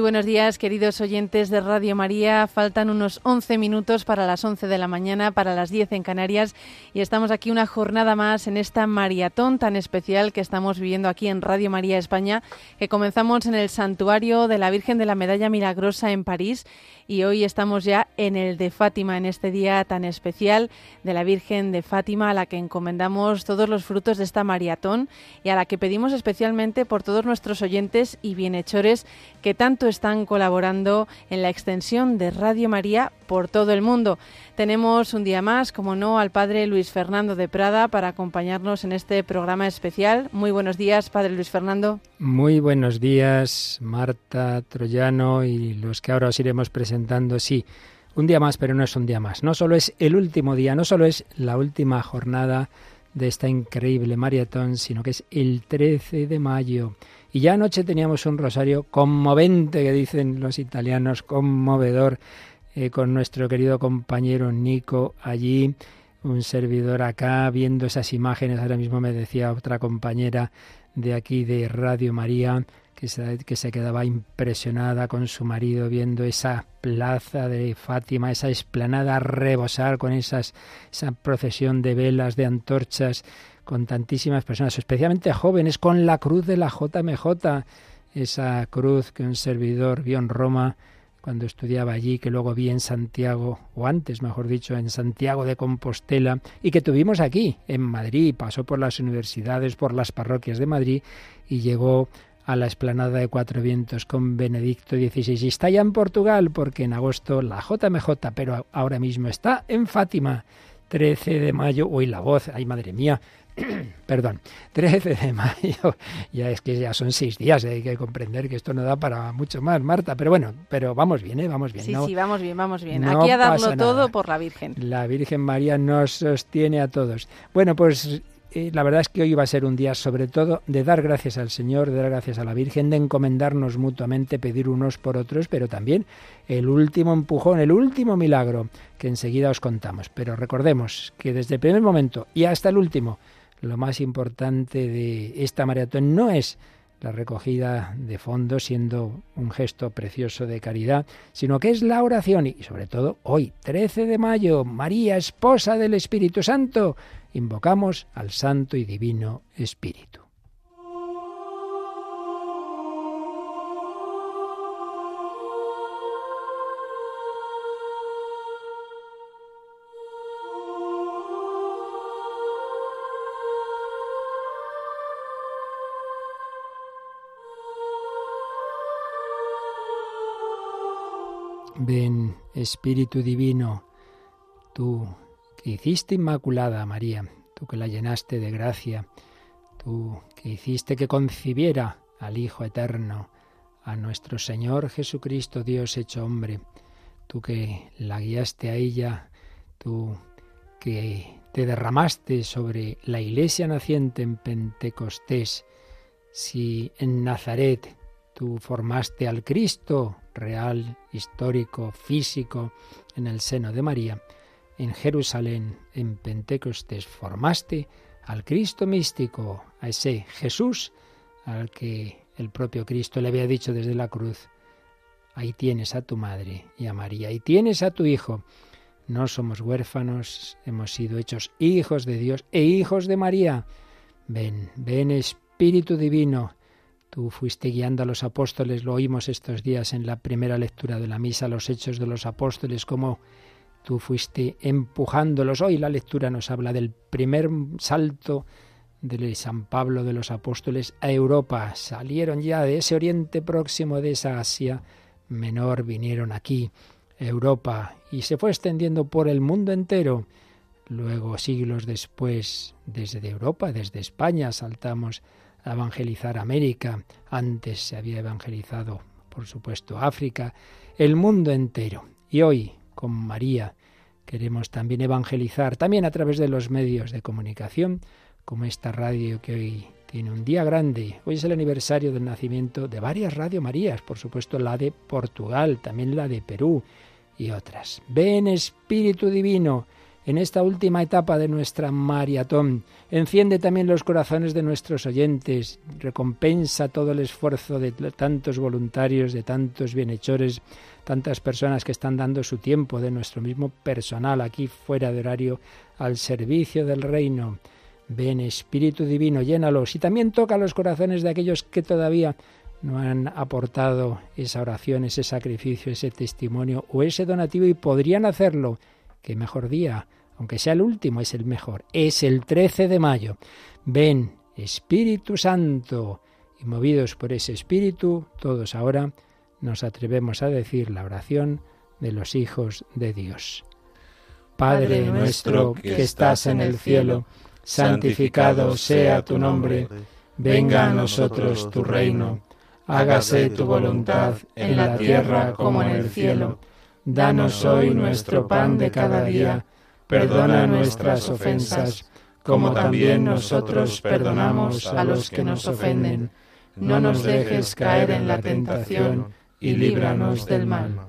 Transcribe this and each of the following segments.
buenos días, queridos oyentes de Radio María. Faltan unos 11 minutos para las 11 de la mañana, para las 10 en Canarias, y estamos aquí una jornada más en esta maratón tan especial que estamos viviendo aquí en Radio María España, que comenzamos en el Santuario de la Virgen de la Medalla Milagrosa en París y hoy estamos ya en el de Fátima, en este día tan especial de la Virgen de Fátima, a la que encomendamos todos los frutos de esta maratón y a la que pedimos especialmente por todos nuestros oyentes y bienhechores que tanto están colaborando en la extensión de Radio María por todo el mundo. Tenemos un día más, como no, al Padre Luis Fernando de Prada para acompañarnos en este programa especial. Muy buenos días, Padre Luis Fernando. Muy buenos días, Marta Troyano y los que ahora os iremos presentando. Sí, un día más, pero no es un día más. No solo es el último día, no solo es la última jornada de esta increíble maratón, sino que es el 13 de mayo. Y ya anoche teníamos un rosario conmovente, que dicen los italianos, conmovedor, eh, con nuestro querido compañero Nico allí, un servidor acá, viendo esas imágenes. Ahora mismo me decía otra compañera de aquí de Radio María, que se, que se quedaba impresionada con su marido viendo esa plaza de Fátima, esa esplanada rebosar con esas, esa procesión de velas, de antorchas con tantísimas personas, especialmente jóvenes, con la cruz de la JMJ, esa cruz que un servidor vio en Roma cuando estudiaba allí, que luego vi en Santiago, o antes, mejor dicho, en Santiago de Compostela, y que tuvimos aquí, en Madrid, pasó por las universidades, por las parroquias de Madrid, y llegó a la explanada de Cuatro Vientos con Benedicto XVI. Y está ya en Portugal, porque en agosto la JMJ, pero ahora mismo está en Fátima. 13 de mayo, uy, la voz, ay madre mía, perdón, 13 de mayo, ya es que ya son seis días, hay que comprender que esto no da para mucho más, Marta, pero bueno, pero vamos bien, ¿eh? vamos bien. Sí, sí, vamos bien, vamos bien. Aquí a darlo todo por la Virgen. La Virgen María nos sostiene a todos. Bueno, pues eh, la verdad es que hoy va a ser un día sobre todo de dar gracias al Señor, de dar gracias a la Virgen, de encomendarnos mutuamente, pedir unos por otros, pero también el último empujón, el último milagro que enseguida os contamos. Pero recordemos que desde el primer momento y hasta el último, lo más importante de esta maratón no es la recogida de fondos siendo un gesto precioso de caridad, sino que es la oración y sobre todo hoy, 13 de mayo, María, esposa del Espíritu Santo, invocamos al Santo y Divino Espíritu. Ven, Espíritu Divino, tú que hiciste inmaculada María, tú que la llenaste de gracia, tú que hiciste que concibiera al Hijo Eterno, a nuestro Señor Jesucristo, Dios hecho hombre, tú que la guiaste a ella, tú que te derramaste sobre la iglesia naciente en Pentecostés, si en Nazaret tú formaste al Cristo, real, histórico, físico, en el seno de María, en Jerusalén, en Pentecostés, formaste al Cristo místico, a ese Jesús al que el propio Cristo le había dicho desde la cruz, ahí tienes a tu madre y a María, ahí tienes a tu hijo. No somos huérfanos, hemos sido hechos hijos de Dios e hijos de María. Ven, ven Espíritu Divino, Tú fuiste guiando a los apóstoles, lo oímos estos días en la primera lectura de la misa, los hechos de los apóstoles, cómo tú fuiste empujándolos. Hoy la lectura nos habla del primer salto de San Pablo de los apóstoles a Europa. Salieron ya de ese oriente próximo, de esa Asia menor, vinieron aquí, Europa, y se fue extendiendo por el mundo entero. Luego, siglos después, desde Europa, desde España, saltamos evangelizar América, antes se había evangelizado, por supuesto, África, el mundo entero. Y hoy, con María, queremos también evangelizar, también a través de los medios de comunicación, como esta radio que hoy tiene un día grande. Hoy es el aniversario del nacimiento de varias Radio Marías, por supuesto la de Portugal, también la de Perú y otras. Ven Espíritu Divino, en esta última etapa de nuestra maratón. Enciende también los corazones de nuestros oyentes, recompensa todo el esfuerzo de tantos voluntarios, de tantos bienhechores, tantas personas que están dando su tiempo, de nuestro mismo personal aquí fuera de horario, al servicio del reino. Ven, Espíritu Divino, llénalos y también toca los corazones de aquellos que todavía no han aportado esa oración, ese sacrificio, ese testimonio o ese donativo y podrían hacerlo. Qué mejor día, aunque sea el último, es el mejor. Es el 13 de mayo. Ven, Espíritu Santo. Y movidos por ese Espíritu, todos ahora nos atrevemos a decir la oración de los hijos de Dios. Padre nuestro que estás en el cielo, santificado sea tu nombre, venga a nosotros tu reino hágase tu voluntad en la tierra como en el cielo. Danos hoy nuestro pan de cada día, perdona nuestras ofensas, como también nosotros perdonamos a los que nos ofenden. No nos dejes caer en la tentación y líbranos del mal.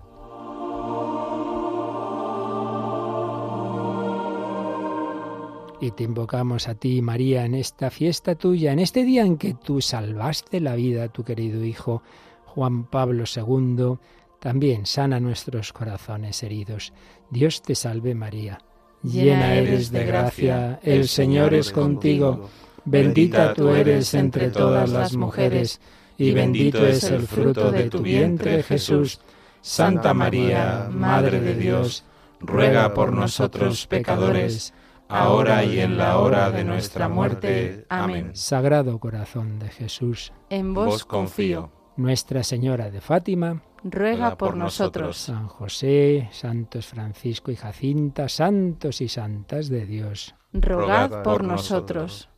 y te invocamos a ti, María, en esta fiesta tuya, en este día en que tú salvaste la vida a tu querido Hijo Juan Pablo II. También sana nuestros corazones heridos. Dios te salve María. Llena eres de gracia, el Señor es contigo. Bendita tú eres entre todas las mujeres, y bendito es el fruto de tu vientre Jesús. Santa María, Madre de Dios, ruega por nosotros pecadores, ahora y en la hora de nuestra muerte. Amén. Sagrado corazón de Jesús, en vos confío. Nuestra Señora de Fátima, ruega por nosotros. San José, Santos Francisco y Jacinta, santos y santas de Dios, rogad por nosotros.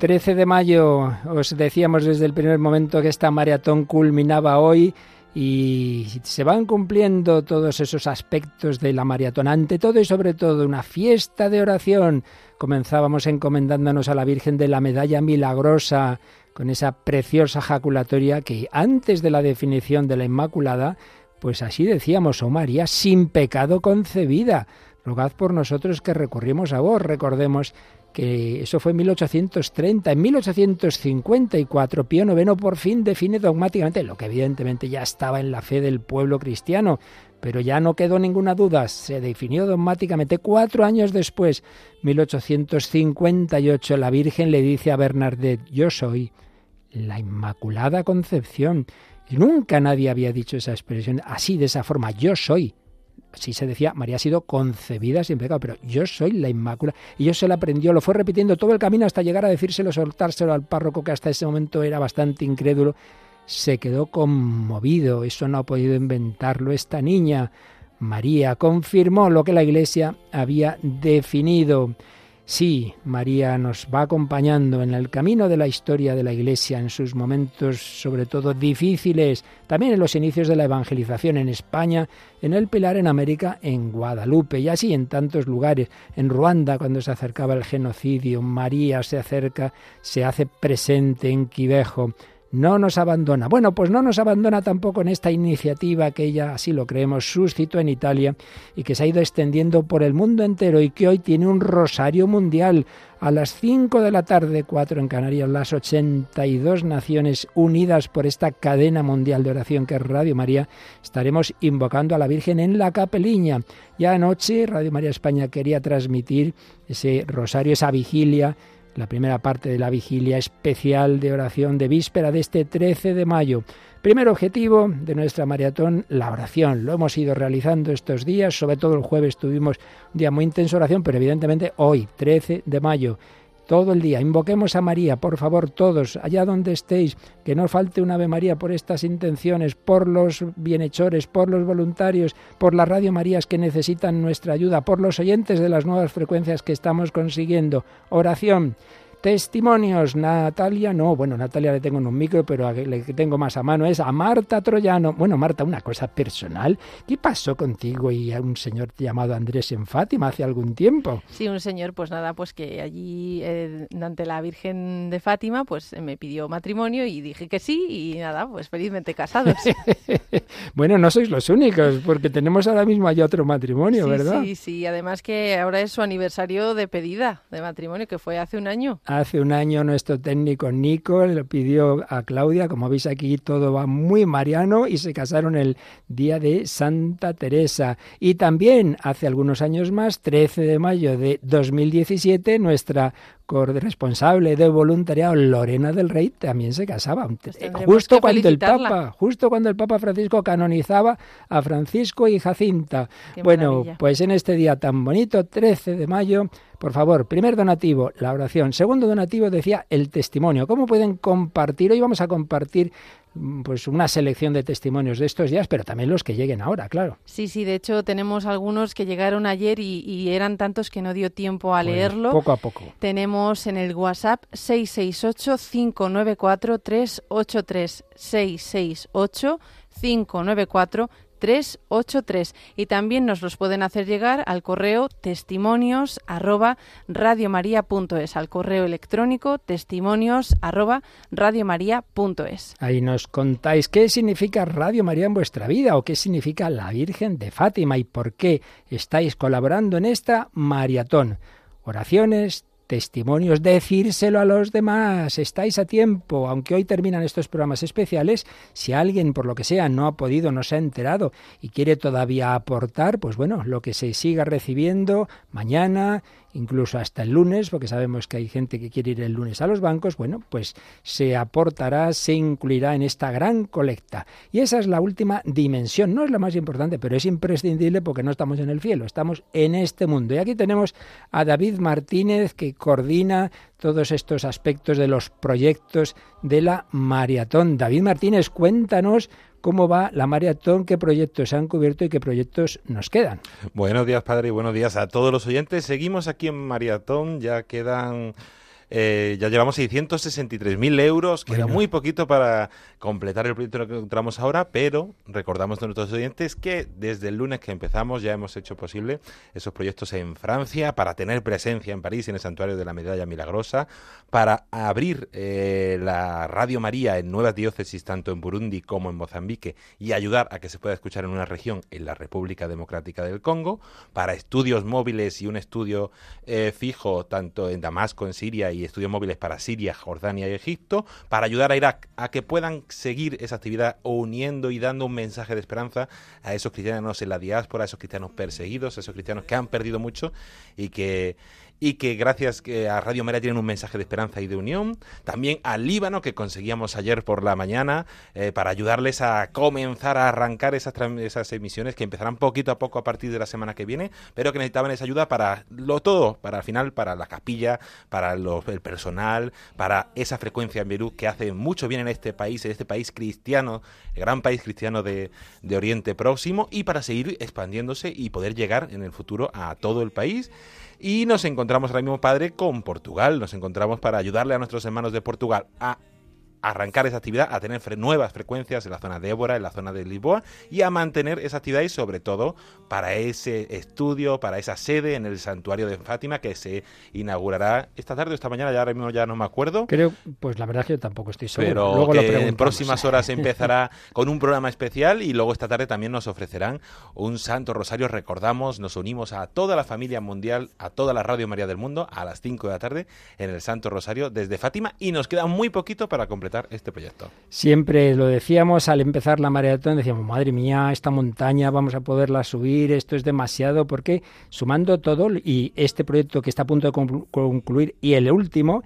...13 de mayo, os decíamos desde el primer momento que esta maratón culminaba hoy y se van cumpliendo todos esos aspectos de la maratón. Ante todo y sobre todo una fiesta de oración. Comenzábamos encomendándonos a la Virgen de la Medalla Milagrosa con esa preciosa jaculatoria que antes de la definición de la Inmaculada, pues así decíamos, oh María, sin pecado concebida. Rogad por nosotros que recurrimos a vos. Recordemos que eso fue en 1830. En 1854 Pío IX por fin define dogmáticamente lo que evidentemente ya estaba en la fe del pueblo cristiano, pero ya no quedó ninguna duda, se definió dogmáticamente cuatro años después, 1858, la Virgen le dice a Bernardet, yo soy la Inmaculada Concepción. Y nunca nadie había dicho esa expresión así, de esa forma, yo soy sí se decía, María ha sido concebida sin pecado, pero yo soy la Inmácula. Y yo se la aprendió, lo fue repitiendo todo el camino hasta llegar a decírselo, soltárselo al párroco que hasta ese momento era bastante incrédulo. Se quedó conmovido, eso no ha podido inventarlo esta niña. María confirmó lo que la Iglesia había definido. Sí, María nos va acompañando en el camino de la historia de la Iglesia, en sus momentos sobre todo difíciles, también en los inicios de la evangelización en España, en el Pilar, en América, en Guadalupe y así en tantos lugares. En Ruanda, cuando se acercaba el genocidio, María se acerca, se hace presente en Quivejo no nos abandona. Bueno, pues no nos abandona tampoco en esta iniciativa que ella, así lo creemos, suscitó en Italia y que se ha ido extendiendo por el mundo entero y que hoy tiene un rosario mundial. A las 5 de la tarde, 4 en Canarias, las 82 naciones unidas por esta cadena mundial de oración que es Radio María, estaremos invocando a la Virgen en la capeliña. Ya anoche Radio María España quería transmitir ese rosario, esa vigilia la primera parte de la vigilia especial de oración de víspera de este 13 de mayo. Primer objetivo de nuestra maratón, la oración. Lo hemos ido realizando estos días, sobre todo el jueves tuvimos un día muy intenso de oración, pero evidentemente hoy, 13 de mayo, todo el día. Invoquemos a María, por favor, todos, allá donde estéis, que no falte un Ave María por estas intenciones, por los bienhechores, por los voluntarios, por las Radio Marías que necesitan nuestra ayuda, por los oyentes de las nuevas frecuencias que estamos consiguiendo. Oración. Testimonios, Natalia, no, bueno, Natalia le tengo en un micro, pero le que tengo más a mano es a Marta Troyano. Bueno, Marta, una cosa personal. ¿Qué pasó contigo y a un señor llamado Andrés en Fátima hace algún tiempo? Sí, un señor, pues nada, pues que allí eh, ante la Virgen de Fátima, pues me pidió matrimonio y dije que sí y nada, pues felizmente casados. bueno, no sois los únicos, porque tenemos ahora mismo allá otro matrimonio, ¿verdad? Sí, sí, además que ahora es su aniversario de pedida de matrimonio, que fue hace un año. Hace un año nuestro técnico Nico le pidió a Claudia, como veis aquí todo va muy mariano y se casaron el día de Santa Teresa. Y también hace algunos años más, 13 de mayo de 2017, nuestra corresponsable de voluntariado Lorena del Rey también se casaba pues justo cuando el Papa justo cuando el Papa Francisco canonizaba a Francisco y Jacinta bueno pues en este día tan bonito 13 de mayo por favor, primer donativo, la oración. Segundo donativo, decía, el testimonio. ¿Cómo pueden compartir? Hoy vamos a compartir pues una selección de testimonios de estos días, pero también los que lleguen ahora, claro. Sí, sí, de hecho tenemos algunos que llegaron ayer y, eran tantos que no dio tiempo a leerlo. Poco a poco. Tenemos en el WhatsApp 668-594-383. 668-594 383 y también nos los pueden hacer llegar al correo testimonios arroba radiomaria.es, al correo electrónico testimonios arroba radiomaria.es. Ahí nos contáis qué significa Radio María en vuestra vida o qué significa la Virgen de Fátima y por qué estáis colaborando en esta maratón. Oraciones, testimonios, decírselo a los demás, estáis a tiempo, aunque hoy terminan estos programas especiales, si alguien por lo que sea no ha podido, no se ha enterado y quiere todavía aportar, pues bueno, lo que se siga recibiendo mañana incluso hasta el lunes, porque sabemos que hay gente que quiere ir el lunes a los bancos, bueno, pues se aportará, se incluirá en esta gran colecta. Y esa es la última dimensión, no es la más importante, pero es imprescindible porque no estamos en el cielo, estamos en este mundo. Y aquí tenemos a David Martínez que coordina todos estos aspectos de los proyectos de la maratón. David Martínez, cuéntanos cómo va la maratón, qué proyectos se han cubierto y qué proyectos nos quedan. Buenos días, padre, y buenos días a todos los oyentes. Seguimos aquí en maratón, ya quedan eh, ya llevamos 663.000 euros, queda muy poquito para completar el proyecto que encontramos ahora, pero recordamos a nuestros oyentes que desde el lunes que empezamos ya hemos hecho posible esos proyectos en Francia para tener presencia en París en el Santuario de la Medalla Milagrosa, para abrir eh, la Radio María en nuevas diócesis tanto en Burundi como en Mozambique y ayudar a que se pueda escuchar en una región en la República Democrática del Congo, para estudios móviles y un estudio eh, fijo tanto en Damasco, en Siria y estudios móviles para Siria, Jordania y Egipto, para ayudar a Irak a que puedan seguir esa actividad uniendo y dando un mensaje de esperanza a esos cristianos en la diáspora, a esos cristianos perseguidos, a esos cristianos que han perdido mucho y que y que gracias a Radio María tienen un mensaje de esperanza y de unión. También al Líbano, que conseguíamos ayer por la mañana, eh, para ayudarles a comenzar a arrancar esas, esas emisiones que empezarán poquito a poco a partir de la semana que viene, pero que necesitaban esa ayuda para lo todo, para al final, para la capilla, para el personal, para esa frecuencia en Beirut que hace mucho bien en este país, en este país cristiano, el gran país cristiano de, de Oriente Próximo, y para seguir expandiéndose y poder llegar en el futuro a todo el país. Y nos encontramos ahora mismo, padre, con Portugal. Nos encontramos para ayudarle a nuestros hermanos de Portugal a arrancar esa actividad, a tener nuevas frecuencias en la zona de Évora, en la zona de Lisboa y a mantener esa actividad y sobre todo para ese estudio, para esa sede en el santuario de Fátima que se inaugurará esta tarde o esta mañana, ya ahora mismo ya no me acuerdo. Creo, pues la verdad es que yo tampoco estoy seguro. Pero luego que en próximas horas empezará con un programa especial y luego esta tarde también nos ofrecerán un Santo Rosario. Recordamos, nos unimos a toda la familia mundial, a toda la Radio María del Mundo a las 5 de la tarde en el Santo Rosario desde Fátima y nos queda muy poquito para completar este proyecto. Siempre lo decíamos al empezar la maratón, decíamos, madre mía, esta montaña vamos a poderla subir, esto es demasiado, porque sumando todo y este proyecto que está a punto de concluir y el último,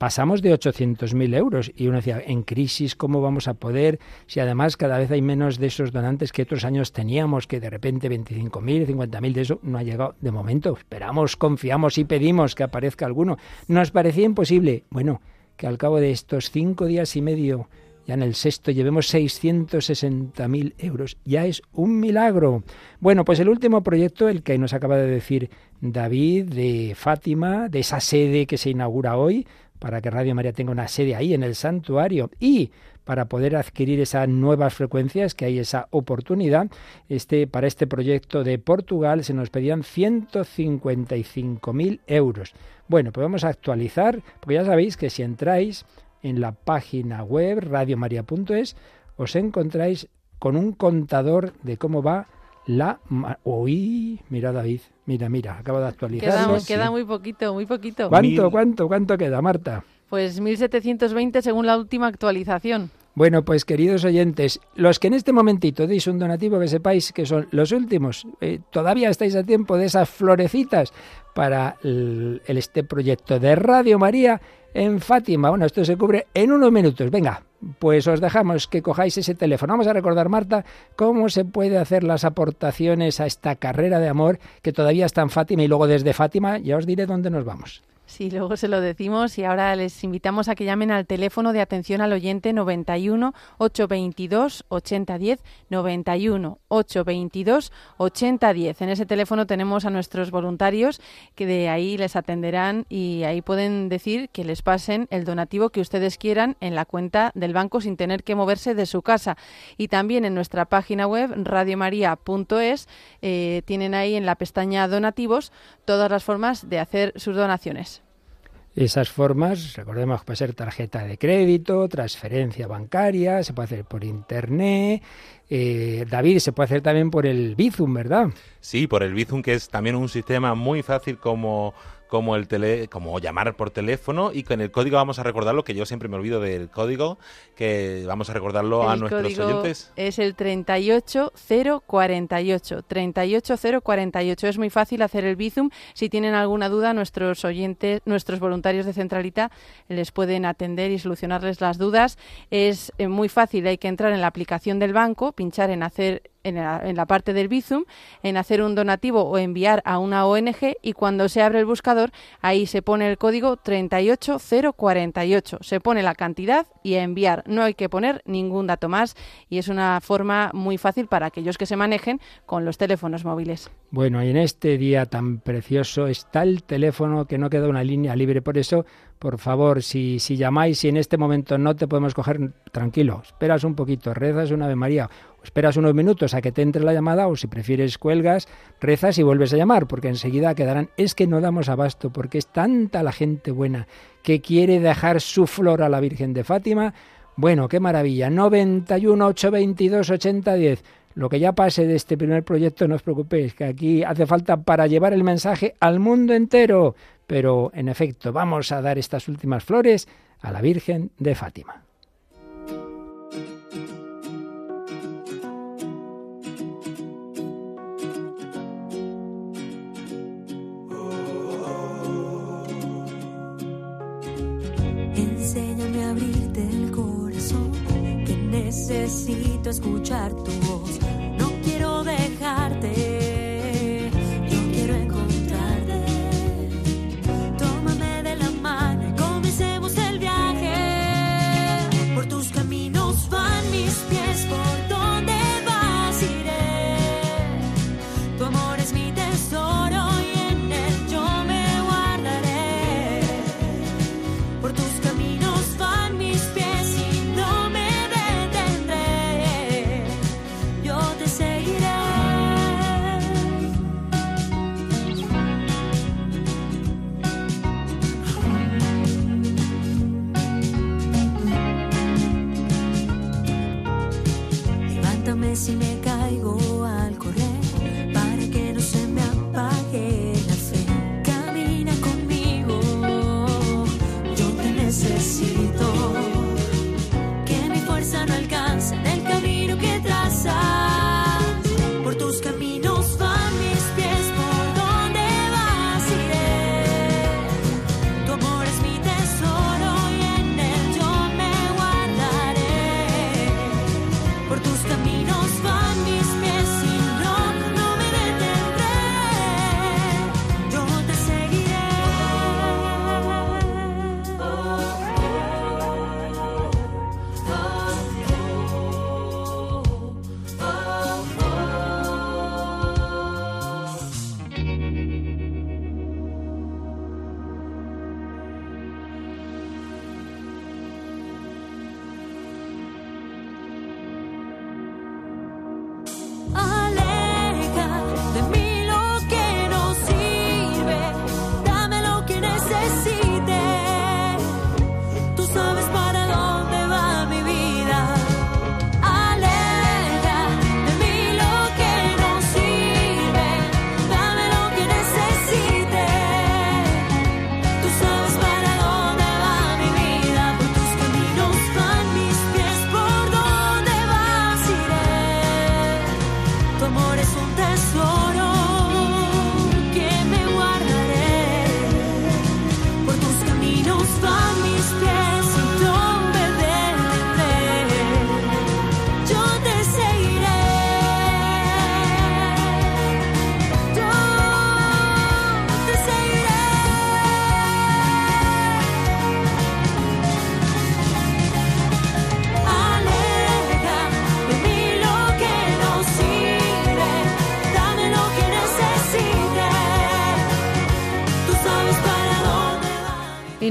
pasamos de 800.000 euros y uno decía, en crisis, ¿cómo vamos a poder? Si además cada vez hay menos de esos donantes que otros años teníamos, que de repente 25.000, 50.000 de eso no ha llegado de momento. Esperamos, confiamos y pedimos que aparezca alguno. Nos parecía imposible. Bueno, que al cabo de estos cinco días y medio, ya en el sexto, llevemos 660.000 euros. Ya es un milagro. Bueno, pues el último proyecto, el que nos acaba de decir David, de Fátima, de esa sede que se inaugura hoy, para que Radio María tenga una sede ahí en el santuario y para poder adquirir esas nuevas frecuencias, que hay esa oportunidad, este, para este proyecto de Portugal se nos pedían 155.000 euros. Bueno, pues vamos a actualizar, porque ya sabéis que si entráis en la página web radiomaria.es, os encontráis con un contador de cómo va la... Uy, mira David, mira, mira, acaba de actualizar. Queda, muy poquito, muy poquito. ¿Cuánto, cuánto, cuánto queda, Marta? Pues 1720 según la última actualización. Bueno, pues queridos oyentes, los que en este momentito deis un donativo, que sepáis que son los últimos, eh, todavía estáis a tiempo de esas florecitas para el, este proyecto de Radio María en Fátima. Bueno, esto se cubre en unos minutos. Venga, pues os dejamos que cojáis ese teléfono. Vamos a recordar, Marta, cómo se puede hacer las aportaciones a esta carrera de amor que todavía está en Fátima y luego desde Fátima ya os diré dónde nos vamos. Sí, luego se lo decimos y ahora les invitamos a que llamen al teléfono de atención al oyente 91 822 8010 91 822 8010. En ese teléfono tenemos a nuestros voluntarios que de ahí les atenderán y ahí pueden decir que les pasen el donativo que ustedes quieran en la cuenta del banco sin tener que moverse de su casa. Y también en nuestra página web radiomaria.es eh, tienen ahí en la pestaña donativos todas las formas de hacer sus donaciones. Esas formas, recordemos que puede ser tarjeta de crédito, transferencia bancaria, se puede hacer por internet. Eh, David, se puede hacer también por el Bizum, ¿verdad? Sí, por el Bizum, que es también un sistema muy fácil como como el tele, como llamar por teléfono y con el código vamos a recordarlo, que yo siempre me olvido del código, que vamos a recordarlo a nuestros oyentes. Es el 38048, 38048. Es muy fácil hacer el Bizum. Si tienen alguna duda, nuestros oyentes, nuestros voluntarios de Centralita les pueden atender y solucionarles las dudas. Es eh, muy fácil, hay que entrar en la aplicación del banco, pinchar en hacer en la, parte del Bizum, en hacer un donativo o enviar a una ONG y cuando se abre el buscador, ahí se pone el código 38048. Se pone la cantidad y a enviar. No hay que poner ningún dato más y es una forma muy fácil para aquellos que se manejen con los teléfonos móviles. Bueno, y en este día tan precioso está el teléfono que no queda una línea libre. Por eso, por favor, si, si llamáis y en este momento no te podemos coger, tranquilo, esperas un poquito, rezas una Ave María esperas unos minutos a que te entre la llamada o si prefieres cuelgas, rezas y vuelves a llamar, porque enseguida quedarán. Es que no damos abasto, porque es tanta la gente buena que quiere dejar su flor a la Virgen de Fátima. Bueno, qué maravilla. 91 822 8010. Lo que ya pase de este primer proyecto, no os preocupéis, que aquí hace falta para llevar el mensaje al mundo entero. Pero, en efecto, vamos a dar estas últimas flores a la Virgen de Fátima. necesito escuchar tu voz. No quiero dejarte.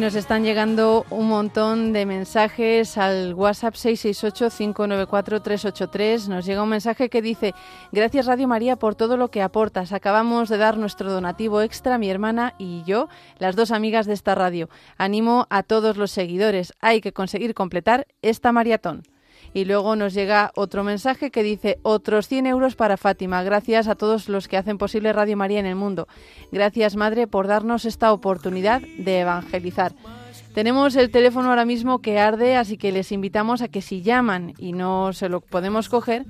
Nos están llegando un montón de mensajes al WhatsApp 668-594-383. Nos llega un mensaje que dice, gracias Radio María por todo lo que aportas. Acabamos de dar nuestro donativo extra, mi hermana y yo, las dos amigas de esta radio. Animo a todos los seguidores. Hay que conseguir completar esta maratón. Y luego nos llega otro mensaje que dice otros 100 euros para Fátima. Gracias a todos los que hacen posible Radio María en el mundo. Gracias, Madre, por darnos esta oportunidad de evangelizar. Tenemos el teléfono ahora mismo que arde, así que les invitamos a que si llaman y no se lo podemos coger,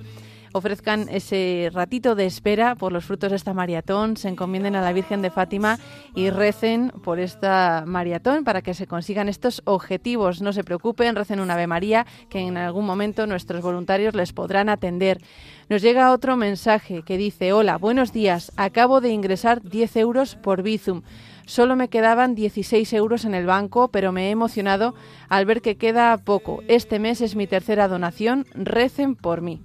ofrezcan ese ratito de espera por los frutos de esta maratón, se encomienden a la Virgen de Fátima y recen por esta maratón para que se consigan estos objetivos. No se preocupen, recen una Ave María que en algún momento nuestros voluntarios les podrán atender. Nos llega otro mensaje que dice, hola, buenos días, acabo de ingresar 10 euros por Bizum. Solo me quedaban 16 euros en el banco, pero me he emocionado al ver que queda poco. Este mes es mi tercera donación. Recen por mí.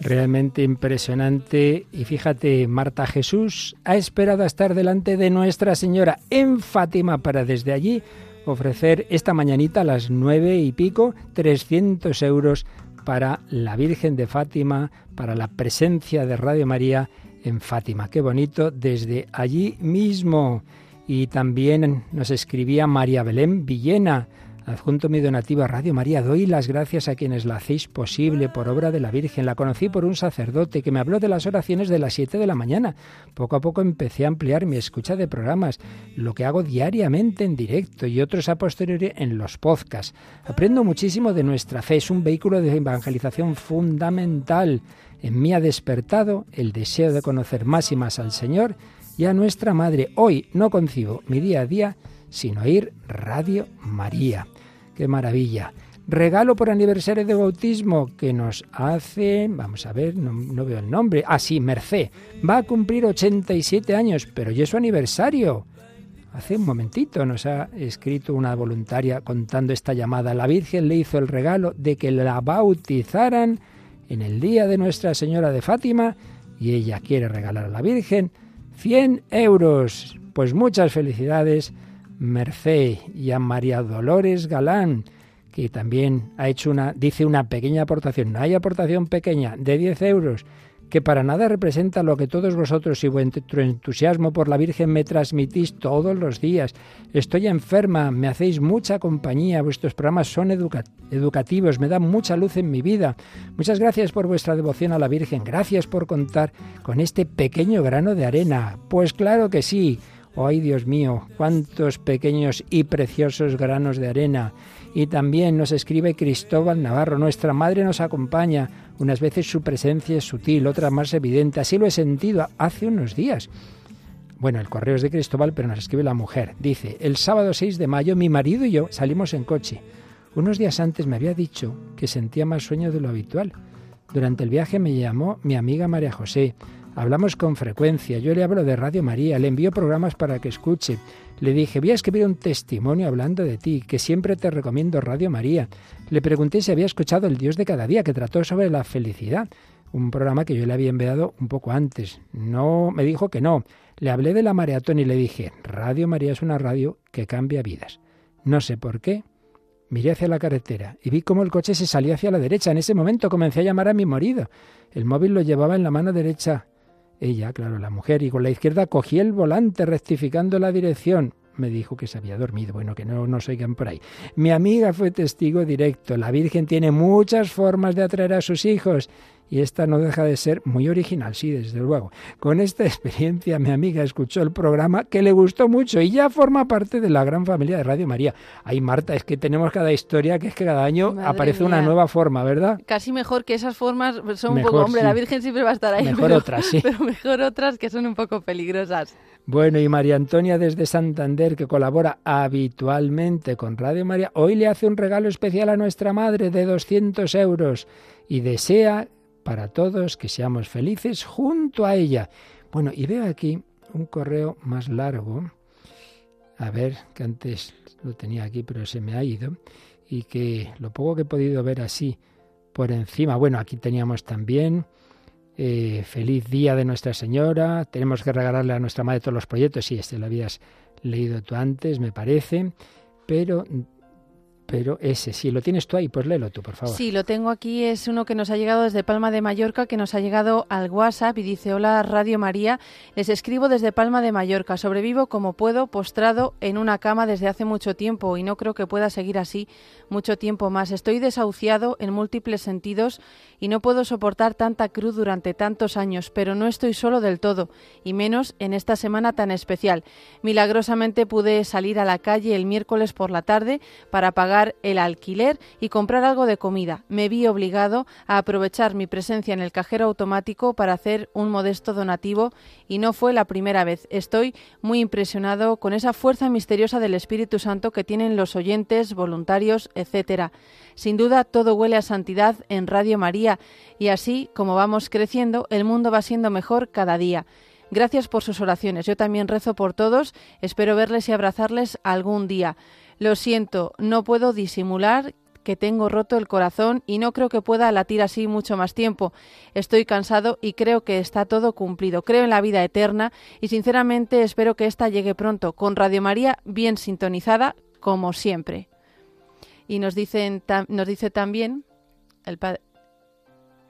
Realmente impresionante. Y fíjate, Marta Jesús ha esperado a estar delante de Nuestra Señora en Fátima para desde allí ofrecer esta mañanita a las nueve y pico 300 euros para la Virgen de Fátima, para la presencia de Radio María en Fátima. Qué bonito desde allí mismo. Y también nos escribía María Belén Villena Adjunto mi donativo a Radio María. Doy las gracias a quienes la hacéis posible por obra de la Virgen. La conocí por un sacerdote que me habló de las oraciones de las 7 de la mañana. Poco a poco empecé a ampliar mi escucha de programas, lo que hago diariamente en directo y otros a posteriori en los podcasts. Aprendo muchísimo de nuestra fe. Es un vehículo de evangelización fundamental. En mí ha despertado el deseo de conocer más y más al Señor y a nuestra Madre. Hoy no concibo mi día a día sin oír Radio María. Qué maravilla. Regalo por aniversario de bautismo que nos hace, vamos a ver, no, veo el nombre. Ah, sí, Mercé. Va a cumplir 87 años, pero ya es su aniversario. Hace un momentito nos ha escrito una voluntaria contando esta llamada. La Virgen le hizo el regalo de que la bautizaran en el día de Nuestra Señora de Fátima y ella quiere regalar a la Virgen 100 euros. Pues muchas felicidades Mercé y a María Dolores Galán, que también ha hecho una, dice una pequeña aportación, no hay aportación pequeña, de 10 euros, que para nada representa lo que todos vosotros y vuestro entusiasmo por la Virgen me transmitís todos los días. Estoy enferma, me hacéis mucha compañía, vuestros programas son educativos, me dan mucha luz en mi vida. Muchas gracias por vuestra devoción a la Virgen, gracias por contar con este pequeño grano de arena. Pues claro que sí. ¡Ay, Dios mío! ¡Cuántos pequeños y preciosos granos de arena! Y también nos escribe Cristóbal Navarro, nuestra madre nos acompaña. Unas veces su presencia es sutil, otras más evidente. Así lo he sentido hace unos días. Bueno, el correo es de Cristóbal, pero nos escribe la mujer. Dice, el sábado 6 de mayo mi marido y yo salimos en coche. Unos días antes me había dicho que sentía más sueño de lo habitual. Durante el viaje me llamó mi amiga María José. Hablamos con frecuencia. Yo le hablo de Radio María, le envío programas para que escuche. Le dije, voy a escribir un testimonio hablando de ti, que siempre te recomiendo Radio María. Le pregunté si había escuchado El Dios de cada día, que trató sobre la felicidad, un programa que yo le había enviado un poco antes. No, me dijo que no. Le hablé de la maratón y le dije, Radio María es una radio que cambia vidas. No sé por qué. Miré hacia la carretera y vi cómo el coche se salía hacia la derecha. En ese momento comencé a llamar a mi marido. El móvil lo llevaba en la mano derecha ella, claro, la mujer, y con la izquierda cogí el volante rectificando la dirección. Me dijo que se había dormido, bueno, que no nos oigan por ahí. Mi amiga fue testigo directo. La Virgen tiene muchas formas de atraer a sus hijos y esta no deja de ser muy original, sí, desde luego. Con esta experiencia mi amiga escuchó el programa que le gustó mucho y ya forma parte de la gran familia de Radio María. Ay, Marta, es que tenemos cada historia que es que cada año aparece una nueva forma, ¿verdad? Casi mejor que esas formas son un poco, hombre, la Virgen siempre va a estar ahí. Mejor otras, sí. Pero mejor otras que son un poco peligrosas. Bueno, y María Antonia desde Santander, que colabora habitualmente con Radio María, hoy le hace un regalo especial a nuestra madre de 200 euros y desea para todos, que seamos felices junto a ella. Bueno, y veo aquí un correo más largo, a ver, que antes lo tenía aquí, pero se me ha ido, y que lo poco que he podido ver así por encima, bueno, aquí teníamos también eh, feliz día de Nuestra Señora. Tenemos que regalarle a nuestra madre todos los proyectos. Sí, este lo habías leído tú antes, me parece. Pero pero ese, si lo tienes tú ahí, pues léelo tú, por favor. Sí, lo tengo aquí, es uno que nos ha llegado desde Palma de Mallorca, que nos ha llegado al WhatsApp y dice, hola Radio María, les escribo desde Palma de Mallorca, sobrevivo como puedo, postrado en una cama desde hace mucho tiempo y no creo que pueda seguir así mucho tiempo más. Estoy desahuciado en múltiples sentidos y no puedo soportar tanta cruz durante tantos años, pero no estoy solo del todo, y menos en esta semana tan especial. Milagrosamente pude salir a la calle el miércoles por la tarde para pagar el alquiler y comprar algo de comida. Me vi obligado a aprovechar mi presencia en el cajero automático para hacer un modesto donativo y no fue la primera vez. Estoy muy impresionado con esa fuerza misteriosa del Espíritu Santo que tienen los oyentes, voluntarios, etcétera. Sin duda todo huele a santidad en Radio María y así como vamos creciendo, el mundo va siendo mejor cada día. Gracias por sus oraciones. Yo también rezo por todos. Espero verles y abrazarles algún día. Lo siento, no puedo disimular que tengo roto el corazón y no creo que pueda latir así mucho más tiempo. Estoy cansado y creo que está todo cumplido. Creo en la vida eterna y sinceramente espero que ésta llegue pronto, con Radio María bien sintonizada, como siempre. Y nos, dicen, nos dice también el padre.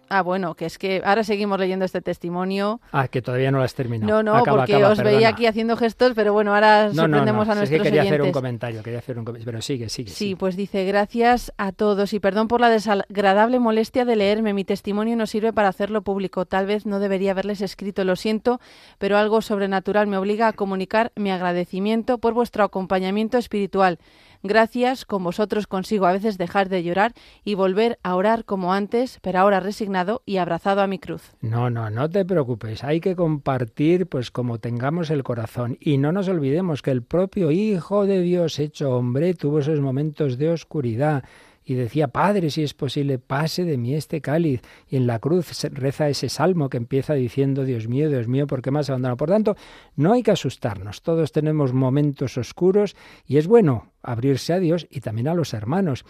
Ah, bueno, que es que ahora seguimos leyendo este testimonio. Ah, que todavía no lo has terminado. No, no, porque os veía aquí haciendo gestos, pero bueno, ahora sorprendemos a nuestros es que quería hacer un comentario, quería hacer un comentario, pero sigue, sigue. Sí, pues dice, gracias a todos y perdón por la desagradable molestia de leerme. Mi testimonio no sirve para hacerlo público. Tal vez no debería haberles escrito, lo siento, pero algo sobrenatural me obliga a comunicar mi agradecimiento por vuestro acompañamiento espiritual. Gracias, con vosotros consigo a veces dejar de llorar y volver a orar como antes, pero ahora resignado y abrazado a mi cruz. No, no, no te preocupes, hay que compartir pues como tengamos el corazón. Y no nos olvidemos que el propio Hijo de Dios hecho hombre tuvo esos momentos de oscuridad y decía, Padre, si es posible, pase de mí este cáliz. Y en la cruz reza ese salmo que empieza diciendo, Dios mío, Dios mío, ¿por qué me has abandonado? Por tanto, no hay que asustarnos, todos tenemos momentos oscuros y es bueno abrirse a Dios y también a los hermanos.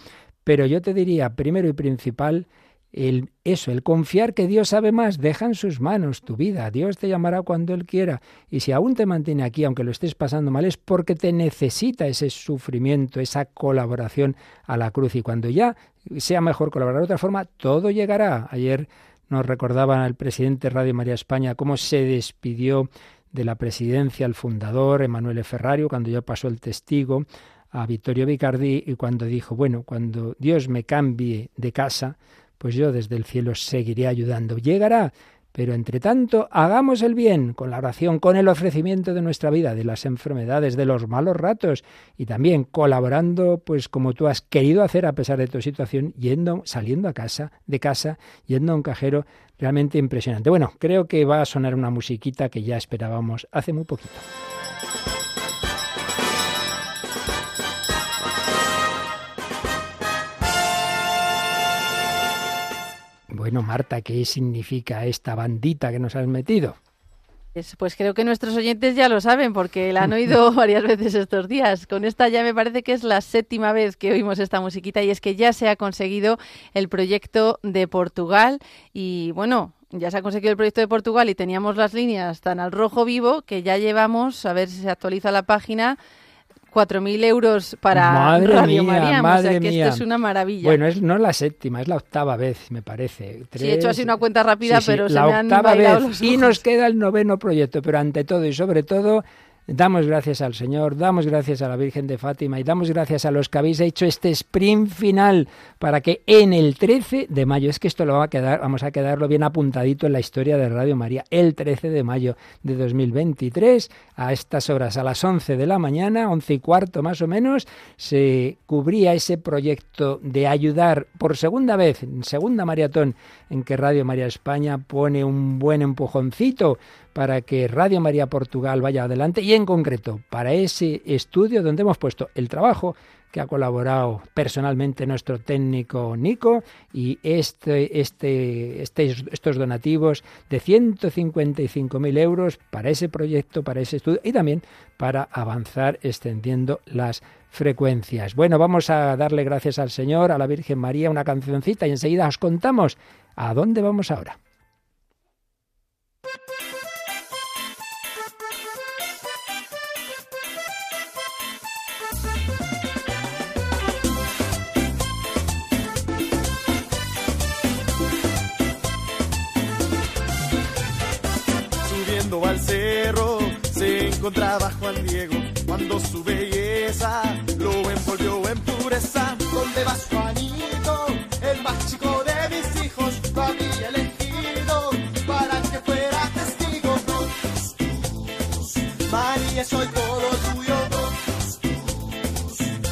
Pero yo te diría, primero y principal, eso, el confiar que Dios sabe más, deja en sus manos tu vida. Dios te llamará cuando Él quiera. Y si aún te mantiene aquí, aunque lo estés pasando mal, es porque te necesita ese sufrimiento, esa colaboración a la cruz. Y cuando ya sea mejor colaborar de otra forma, todo llegará. Ayer nos recordaba el presidente Radio María España cómo se despidió de la presidencia el fundador, Emanuele Ferrario, cuando ya pasó el testigo a Vittorio Vicardi y cuando dijo, bueno, cuando Dios me cambie de casa, pues yo desde el cielo seguiré ayudando. Llegará, pero entre tanto, hagamos el bien con la oración, con el ofrecimiento de nuestra vida, de las enfermedades, de los malos ratos y también colaborando, pues como tú has querido hacer a pesar de tu situación, yendo, saliendo a casa, de casa, yendo a un cajero realmente impresionante. Bueno, creo que va a sonar una musiquita que ya esperábamos hace muy poquito. Bueno, Marta, ¿qué significa esta bandita que nos has metido? Pues creo que nuestros oyentes ya lo saben porque la han oído varias veces estos días. Con esta ya me parece que es la séptima vez que oímos esta musiquita y es que ya se ha conseguido el proyecto de Portugal y bueno, ya se ha conseguido el proyecto de Portugal y teníamos las líneas tan al rojo vivo que ya llevamos, a ver si se actualiza la página, 4.000 euros para madre Radio mía, María. Madre o sea que mía. esto es una maravilla. Bueno, es, no es la séptima, es la octava vez, me parece. sí, he hecho así una cuenta rápida, Sí, sí, pero se la me han octava vez. los Y ojos. nos queda el noveno proyecto, pero ante todo y sobre todo Damos gracias al Señor, damos gracias a la Virgen de Fátima y damos gracias a los que habéis hecho este sprint final para que en el 13 de mayo, es que esto lo va a quedar, vamos a quedarlo bien apuntadito en la historia de Radio María, el 13 de mayo de 2023, a estas horas, a las 11 de la mañana, 11 y cuarto más o menos, se cubría ese proyecto de ayudar por segunda vez, en segunda maratón, en que Radio María España pone un buen empujoncito para que Radio María Portugal vaya adelante y en concreto para ese estudio donde hemos puesto el trabajo que ha colaborado personalmente nuestro técnico Nico y este, este, este- estos donativos de 155.000 euros para ese proyecto, para ese estudio y también para avanzar extendiendo las frecuencias. Bueno, vamos a darle gracias al Señor, a la Virgen María, una cancioncita y enseguida os contamos ¿A dónde vamos ahora? Subiendo al cerro se encontraba Juan Diego cuando su belleza lo envolvió en pureza. ¿Dónde vas, Juanito? María, soy todo tuyo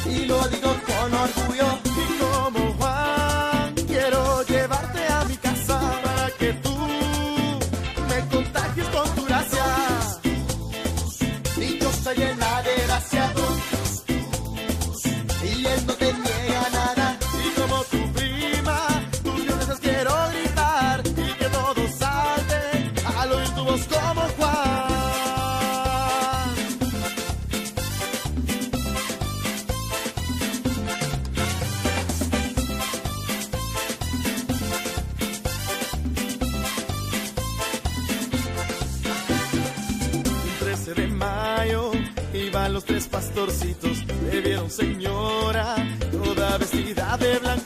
y lo digo con orgullo. Pastorcitos, le vieron señora, toda vestida de blanco,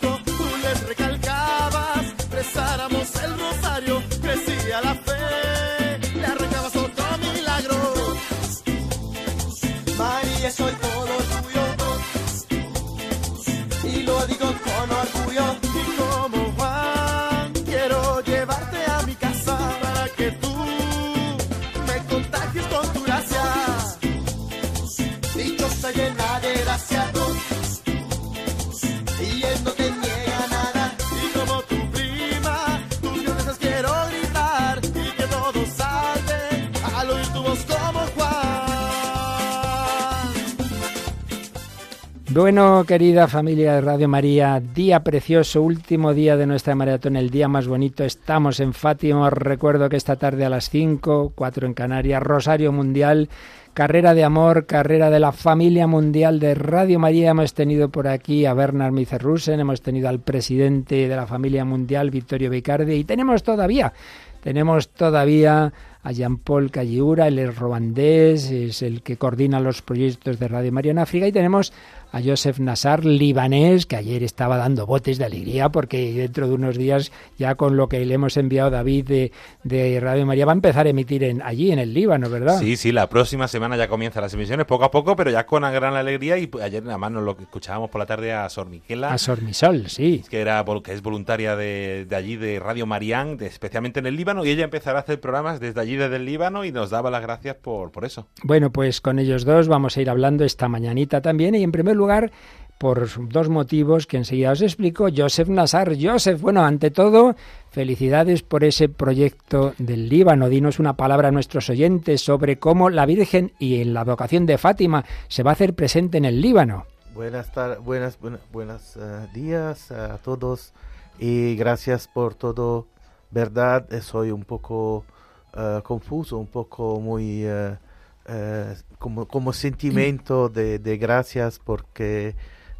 Bueno, querida familia de Radio María, día precioso, último día de nuestra maratón, el día más bonito. Estamos en Fátima. Os recuerdo que esta tarde a las 5, 4 en Canarias, Rosario Mundial, carrera de amor, carrera de la familia mundial de Radio María. Hemos tenido por aquí a Bernard Micerrusen, hemos tenido al presidente de la familia mundial, Vittorio Vicardi, y tenemos todavía, tenemos todavía a Jean-Paul Calliura, él es robandés, es el que coordina los proyectos de Radio María en África, y tenemos a Joseph Nassar, libanés, que ayer estaba dando botes de alegría porque dentro de unos días, ya con lo que le hemos enviado David de, de Radio María, va a empezar a emitir en, allí en el Líbano, ¿verdad? Sí, sí, la próxima semana ya comienzan las emisiones, poco a poco, pero ya con una gran alegría. Y pues, ayer nada más nos lo que escuchábamos por la tarde a Sor Miquela, A Sormisol, sí. que, era, que es voluntaria de, de allí, de Radio Marián, de- especialmente en el Líbano, y ella empezará a hacer programas desde allí, desde el Líbano, y nos daba las gracias por, por eso. Bueno, pues con ellos dos vamos a ir hablando esta mañanita también y en primer lugar por dos motivos que enseguida os explico. Joseph Nassar, Joseph, bueno, ante todo, felicidades por ese proyecto del Líbano. Dinos una palabra a nuestros oyentes sobre cómo la Virgen y en la vocación de Fátima se va a hacer presente en el Líbano. Buenas tardes, buenas, buenas, buenos eh, días a todos y gracias por todo. Verdad, eh, soy un poco eh, confuso, un poco muy como, como sentimiento de, de gracias porque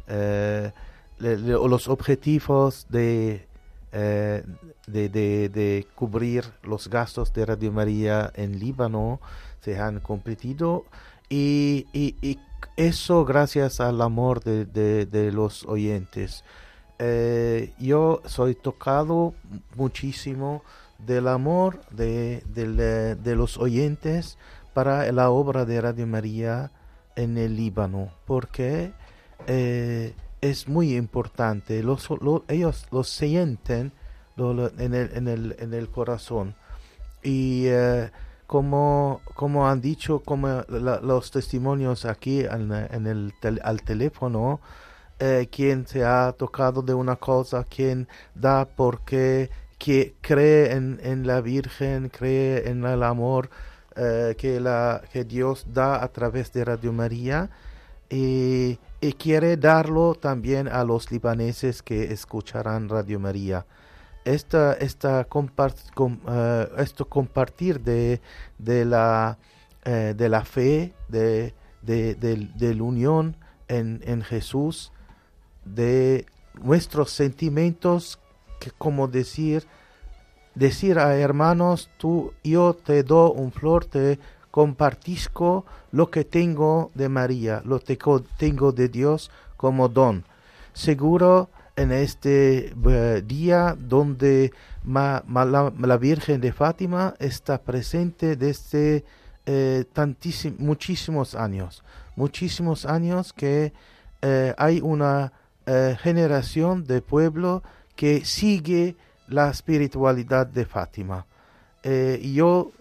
eh, le- le- los objetivos de, eh, de, de- de cubrir los gastos de Radio María en Líbano se han completado y, y- y eso gracias al amor de, de- de los oyentes. Eh, yo soy tocado muchísimo del amor de, de los oyentes para la obra de Radio María en el Líbano, porque eh, es muy importante. Los, lo- ellos lo sienten en, el, en, el, en el corazón. Y eh, como, como han dicho como los testimonios aquí en, en el tel- al teléfono, eh, quien se ha tocado de una cosa, quien da porque que cree en, en la Virgen, cree en el amor eh, que, la, que Dios da a través de Radio María y, quiere darlo también a los libaneses que escucharán Radio María. Esta, esta eh, esto compartir de, de, la, eh, de la fe, de, de, de la unión en, en Jesús, de nuestros sentimientos, que como decir, decir a hermanos, tú, yo te doy un flor, te compartisco lo que tengo de María, lo que tengo de Dios como don. Seguro en este eh, día donde la, Virgen de Fátima está presente desde eh, muchísimos años, muchísimos años que eh, hay una eh, generación de pueblo que sigue la espiritualidad de Fátima. Eh, yo,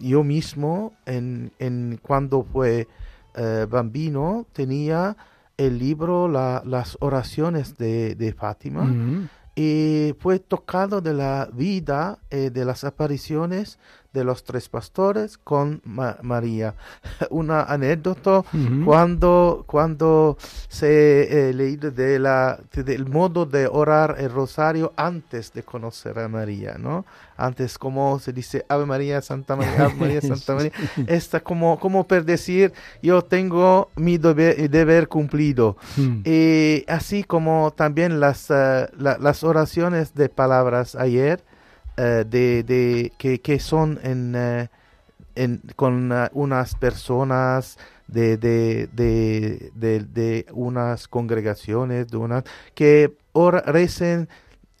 yo mismo, en, en cuando fue eh, bambino, tenía el libro la- Las oraciones de, de Fátima Mm. y fue tocado de la vida, eh, de las apariciones de los tres pastores con Ma- María. Una anécdota cuando, cuando se eh, leído de la, de- del modo de orar el rosario antes de conocer a María, ¿no? Antes como se dice Ave María, Santa María, Ave María, Santa María. Esta como, como per decir, yo tengo mi deber, deber cumplido. Mm. Y así como también las, eh, la- las oraciones de palabras ayer, eh, de, de, que, que son en, eh, en- con eh, unas personas de, de, de, de, unas congregaciones, de unas, que ora- recen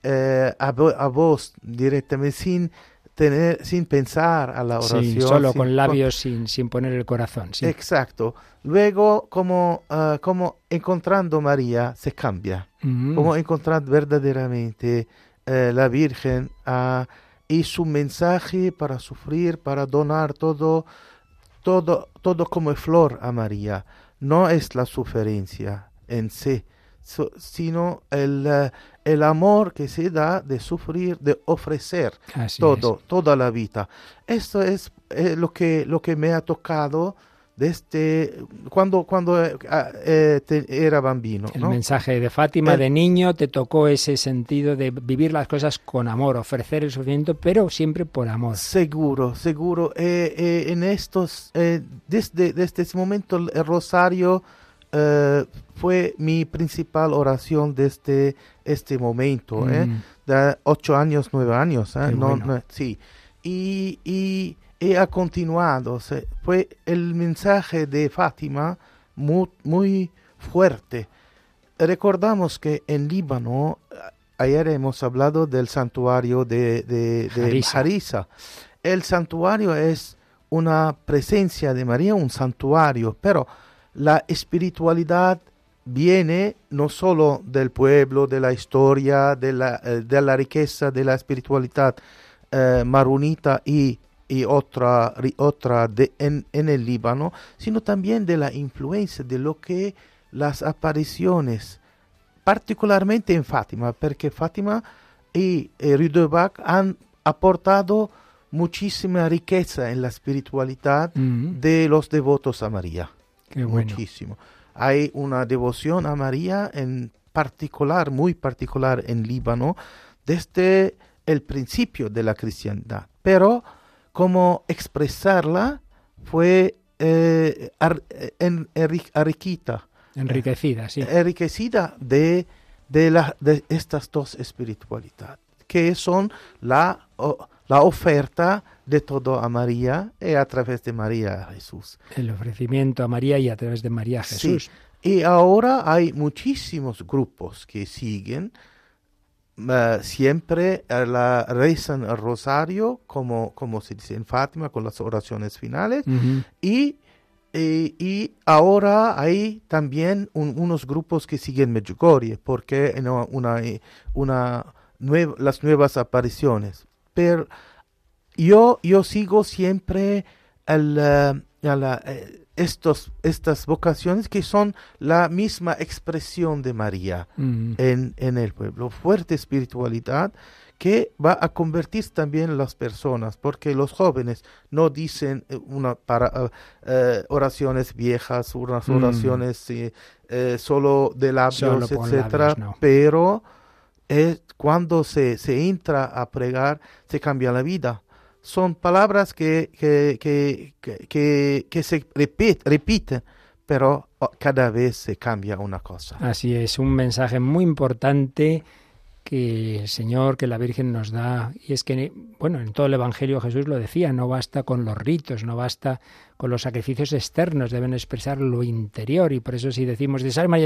eh, a, a voz directamente sin tener sin pensar a la oración Sí, solo sin- con labios sin, sin poner el corazón. Sí. Exacto. Luego, como, como encontrando María, se cambia. Mm. Como encontrar verdaderamente eh, la Virgen ah, y su mensaje para sufrir, para donar todo, todo, todo como flor a María. No es la suferencia en sí, sino el, eh, el amor que se da de sufrir, de ofrecer Así todo, toda la vida. Esto es eh, lo, que, lo que me ha tocado desde cuando, cuando eh, ah, eh, te- era bambino. El ¿no? mensaje de Fátima El- de niño te tocó ese sentido de vivir las cosas con amor, ofrecer el sufrimiento, pero siempre por amor. Seguro, seguro. Eh, eh, en estos, desde, desde ese momento el rosario fue mi principal oración desde este momento. ¿eh? Mm. de ocho años, nueve años, No, bueno. no, sí. Y, y, y ha continuado. se- fue el mensaje de Fátima muy, muy fuerte. Recordamos que en Líbano, ayer hemos hablado del santuario de, de. Harissa. El santuario es una presencia de María, un santuario, pero la espiritualidad viene no solo del pueblo, de la historia, de la, eh, de la riqueza de la espiritualidad eh, marunita y, y otra, otra de, en, en el Líbano, sino también de la influencia de lo que las apariciones, particularmente en Fátima, porque Fátima y eh, Rue de Bac han aportado muchísima riqueza en la espiritualidad de los devotos a María Qué bueno. muchísimo. Hay una devoción a María en particular, muy particular en Líbano, desde el principio de la cristiandad. Pero como expresarla fue eh, ar- en- enriquita, Enriquecida, sí. enriquecida de, de, la- de estas dos espiritualidades, que son la, o- la oferta de todo a María y a través de María a Jesús. El ofrecimiento a María y a través de María a Sí. Jesús. Y ahora hay muchísimos grupos que siguen, eh, siempre eh, la rezan el rosario, como, como se dice en Fátima, con las oraciones finales, y, y, y ahora hay también un- unos grupos que siguen Medjugorje, porque en una, una las nuevas apariciones. Pero yo, yo sigo siempre el, eh, la, eh, estos, estas vocaciones que son la misma expresión de María Mm. en, en el pueblo. Fuerte espiritualidad que va a convertir también las personas, porque los jóvenes no dicen eh, una para eh, oraciones viejas, unas Mm. oraciones solo de labios, etcétera, no. pero es cuando se, se entra a pregar se cambia la vida. Son palabras que, que, que, que, se repit- repiten, pero oh, cada vez se cambia una cosa. Así es, un mensaje muy importante que el Señor, que la Virgen nos da. Y es que, bueno, en todo el Evangelio Jesús lo decía, no basta con los ritos, no basta con los sacrificios externos, deben expresar lo interior. Y por eso si decimos de Salma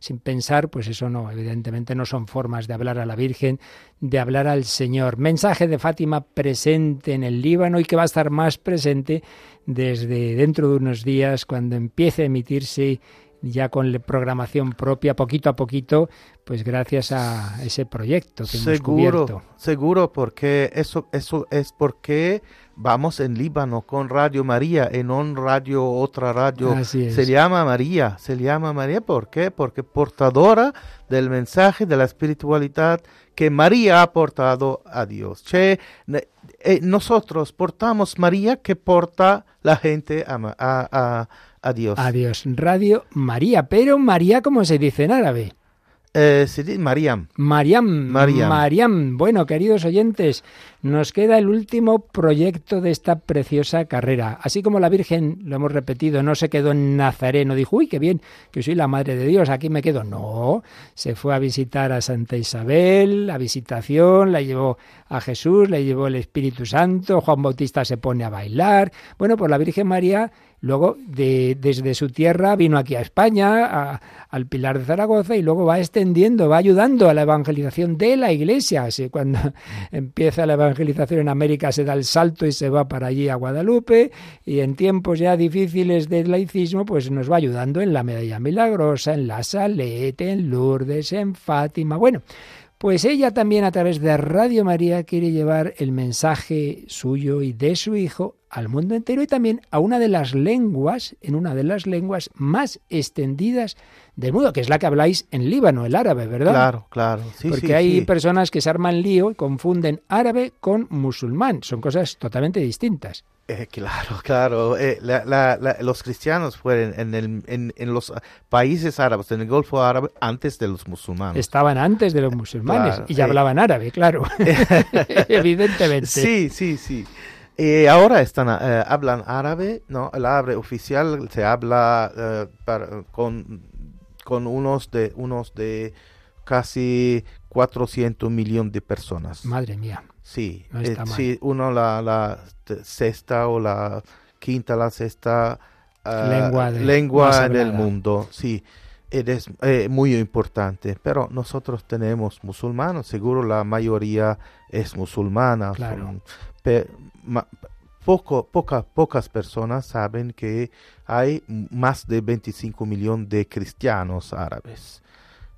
sin pensar, pues eso no, evidentemente no son formas de hablar a la Virgen, de hablar al Señor. Mensaje de Fátima presente en el Líbano y que va a estar más presente desde dentro de unos días cuando empiece a emitirse ya con programación propia, poquito a poquito, pues gracias a ese proyecto que seguro, hemos Seguro, porque eso, eso es porque vamos en Líbano con Radio María, en un radio, otra radio. Se llama María, se llama María, ¿por qué? Porque portadora del mensaje de la espiritualidad que María ha portado a Dios. Che, eh, nosotros portamos María que porta la gente a, a, Adiós. Adiós. Radio María, pero María, ¿cómo se dice en árabe? Eh, Mariam. Mariam. Mariam. Mariam. Bueno, queridos oyentes, nos queda el último proyecto de esta preciosa carrera. Así como la Virgen, lo hemos repetido, no se quedó en Nazaret, no dijo, uy, qué bien, que soy la Madre de Dios, aquí me quedo. No, se fue a visitar a Santa Isabel, la visitación, la llevó a Jesús, le llevó el Espíritu Santo, Juan Bautista se pone a bailar. Bueno, pues la Virgen María Luego, de, desde su tierra, vino aquí a España, al Pilar de Zaragoza, y luego va extendiendo, va ayudando a la evangelización de la Iglesia. Así, cuando empieza la evangelización en América, se da el salto y se va para allí a Guadalupe, y en tiempos ya difíciles del laicismo, pues nos va ayudando en la Medalla Milagrosa, en la Salete, en Lourdes, en Fátima. Bueno, pues ella también a través de Radio María quiere llevar el mensaje suyo y de su hijo al mundo entero y también a una de las lenguas, en una de las lenguas más extendidas del mundo, que es la que habláis en Líbano, el árabe, ¿verdad? Claro, claro. Porque hay personas que se arman lío y confunden árabe con musulmán. Son cosas totalmente distintas. Eh, claro, claro. Eh, los cristianos fueron en, en, los países árabes, en el Golfo Árabe, antes de los musulmanes. Estaban antes de los musulmanes y ya hablaban árabe, claro. Evidentemente. Sí, sí, sí. Y ahora están, eh, hablan árabe, ¿no? El árabe oficial se habla con, con unos de, unos de casi 400 millones de personas. Madre mía. Sí, sí uno la, la sexta o la quinta, la sexta lengua, lengua del mundo. Sí, es eh, muy importante. Pero nosotros tenemos musulmanes, seguro la mayoría es musulmana. Claro. Poco, pocas personas saben que hay más de 25 millones de cristianos árabes.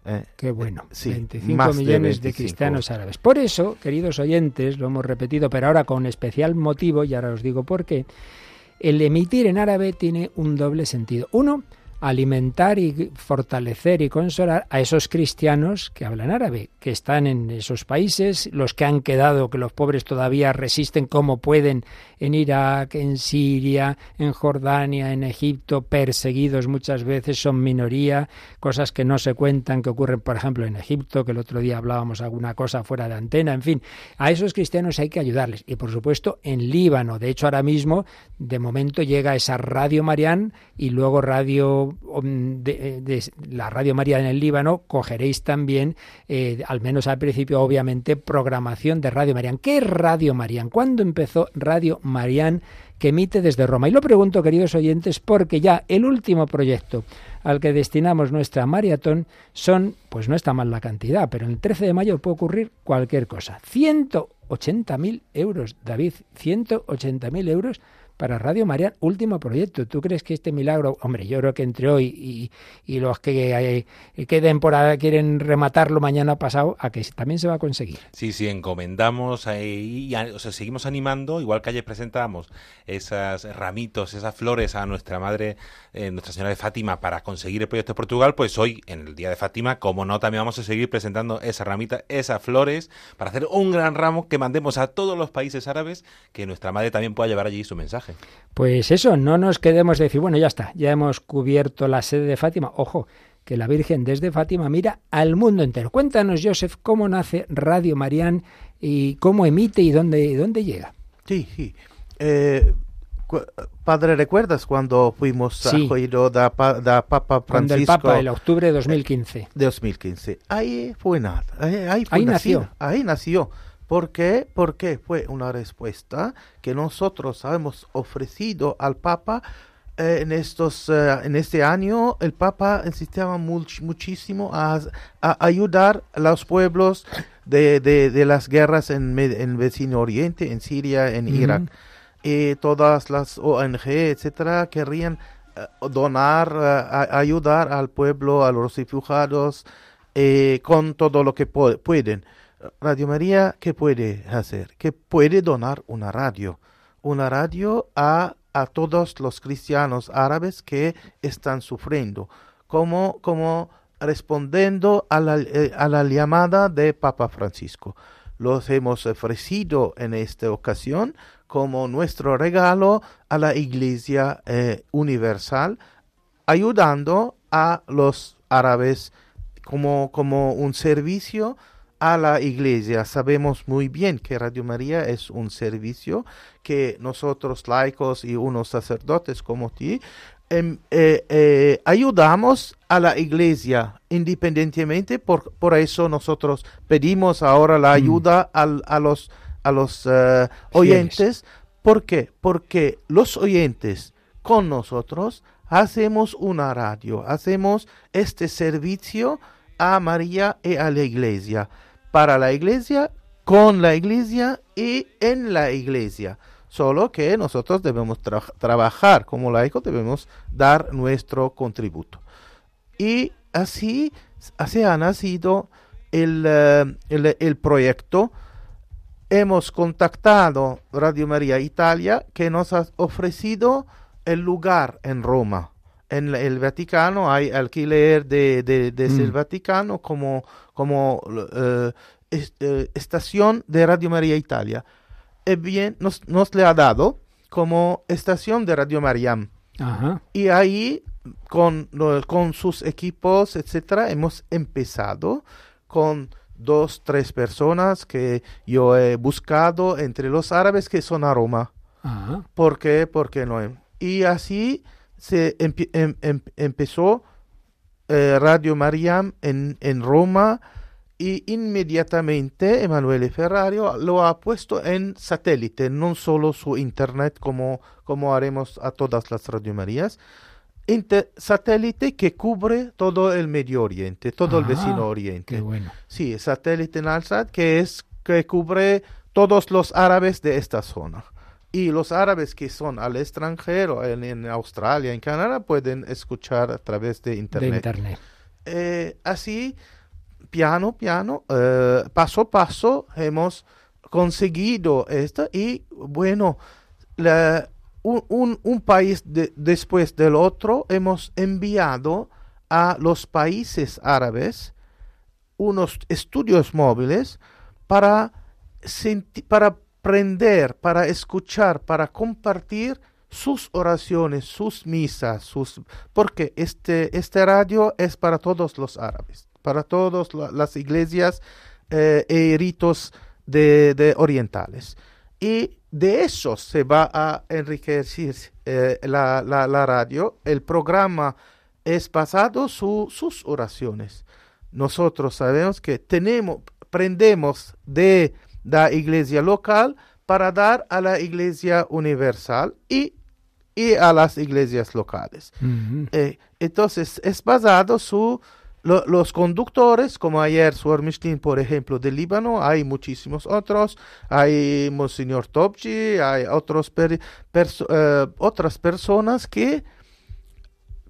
Eh, Qué bueno, 25 millones de, cristianos árabes. Por eso, queridos oyentes, lo hemos repetido, pero ahora con especial motivo, y ahora os digo por qué, el emitir en árabe tiene un doble sentido. Uno, alimentar y fortalecer y consolar a esos cristianos que hablan árabe, que están en esos países, los que han quedado, que los pobres todavía resisten como pueden en Irak, en Siria, en Jordania, en Egipto, perseguidos muchas veces, son minoría, cosas que no se cuentan, que ocurren, por ejemplo, en Egipto, que el otro día hablábamos alguna cosa fuera de antena, en fin, a esos cristianos hay que ayudarles. Y por supuesto, en Líbano, de hecho, ahora mismo, de momento llega esa Radio Marián y luego Radio de, la Radio María en el Líbano, cogeréis también, eh, al menos al principio, obviamente, programación de Radio Marián. ¿Qué es Radio Marián? ¿Cuándo empezó Radio Marián que emite desde Roma? Y lo pregunto, queridos oyentes, porque ya el último proyecto al que destinamos nuestra maratón son, pues no está mal la cantidad, pero el 13 de mayo puede ocurrir cualquier cosa. 180.000 euros, David, 180.000 euros para Radio María, último proyecto. ¿Tú crees que este milagro, hombre, yo creo que entre hoy y, los que eh, queden por ahí quieren rematarlo mañana pasado, a que también se va a conseguir? Sí, sí, encomendamos eh, y, o sea, seguimos animando, igual que ayer presentamos esas ramitos, esas flores a nuestra madre, eh, Nuestra Señora de Fátima, para conseguir el proyecto de Portugal, pues hoy, en el Día de Fátima, como no, también vamos a seguir presentando esa ramita, esas flores, para hacer un gran ramo que mandemos a todos los países árabes, que nuestra madre también pueda llevar allí su mensaje. Pues eso, no nos quedemos de decir, bueno, ya está, ya hemos cubierto la sede de Fátima. Ojo, que la Virgen desde Fátima mira al mundo entero. Cuéntanos, Joseph, cómo nace Radio Marián y cómo emite y dónde, dónde llega. Sí, sí. Eh, padre, ¿recuerdas cuando fuimos sí. a Juiro da, da Papa Francisco? Cuando el Papa, el octubre de 2015. De 2015. Ahí fue nada. Ahí, ahí, fue ahí nació. Ahí nació. ¿Por qué? Porque fue una respuesta que nosotros hemos ofrecido al Papa eh, en estos eh, en este año el Papa insistía much, muchísimo a, a, ayudar a los pueblos de, de, de las guerras en, el vecino oriente, en Siria, en. Irak. Y todas las ONG, etcétera, querrían eh, donar, a- ayudar al pueblo, a los refugiados, eh, con todo lo que pueden. Radio María, ¿qué puede hacer? Que puede donar una radio. Una radio a, a todos los cristianos árabes que están sufriendo. Como, como respondiendo a la, eh, a la llamada de Papa Francisco. Los hemos ofrecido en esta ocasión como nuestro regalo a la Iglesia eh, Universal, ayudando a los árabes como, como un servicio a la iglesia. Sabemos muy bien que Radio María es un servicio que nosotros laicos y unos sacerdotes como ti em, eh, eh, ayudamos a la iglesia independientemente. Por, por eso nosotros pedimos ahora la ayuda al- a los, a los eh, oyentes. ¿Por qué? Porque los oyentes con nosotros hacemos una radio, hacemos este servicio a María y a la iglesia, para la iglesia, con la iglesia y en la iglesia. Solo que nosotros debemos tra- trabajar como laicos, debemos dar nuestro contributo. Y así, así ha nacido el, eh, el- el proyecto. Hemos contactado Radio María Italia que nos ha ofrecido el lugar en Roma. En el Vaticano hay alquiler de, de- desde el Mm. Vaticano como, como eh, eh, estación de Radio María Italia. Eh, bien, nos, nos le ha dado como estación de Radio Mariam. Ajá. Y ahí, con, con sus equipos, etcétera, hemos empezado con dos, tres personas que yo he buscado entre los árabes que son a Roma. Ajá. ¿Por qué? Porque no. Y así se empe- em- em- empezó eh, Radio Mariam en, en Roma y inmediatamente Emanuele Ferrario lo ha puesto en satélite, no solo su internet como, como haremos a todas las Radio Marías, Inter- satélite que cubre todo el Medio Oriente, todo el Ah, vecino Oriente. Qué bueno. Sí, satélite Nalsat, que es que cubre todos los árabes de esta zona. Y los árabes que son al extranjero, en, en Australia, en Canadá, pueden escuchar a través de De internet. Eh, así, piano, piano, eh, paso a paso, hemos conseguido esto y bueno, la- un, un- un país de- después del otro hemos enviado a los países árabes unos estudios móviles para, senti- para aprender, para escuchar, para compartir sus oraciones, sus misas, sus porque este, este radio es para todos los árabes, para todas la- las iglesias eh, y ritos de, de orientales. Y de eso se va a enriquecer eh, la, la- la radio. El programa es basado su, sus oraciones. Nosotros sabemos que tenemos, prendemos de la iglesia local para dar a la iglesia universal y, y a las iglesias locales. Eh, entonces, es basado su lo- los conductores, como ayer Suor Mishkin, por ejemplo, del Líbano, hay muchísimos otros, hay Monseñor Topchi, hay otros per- perso- eh, otras personas que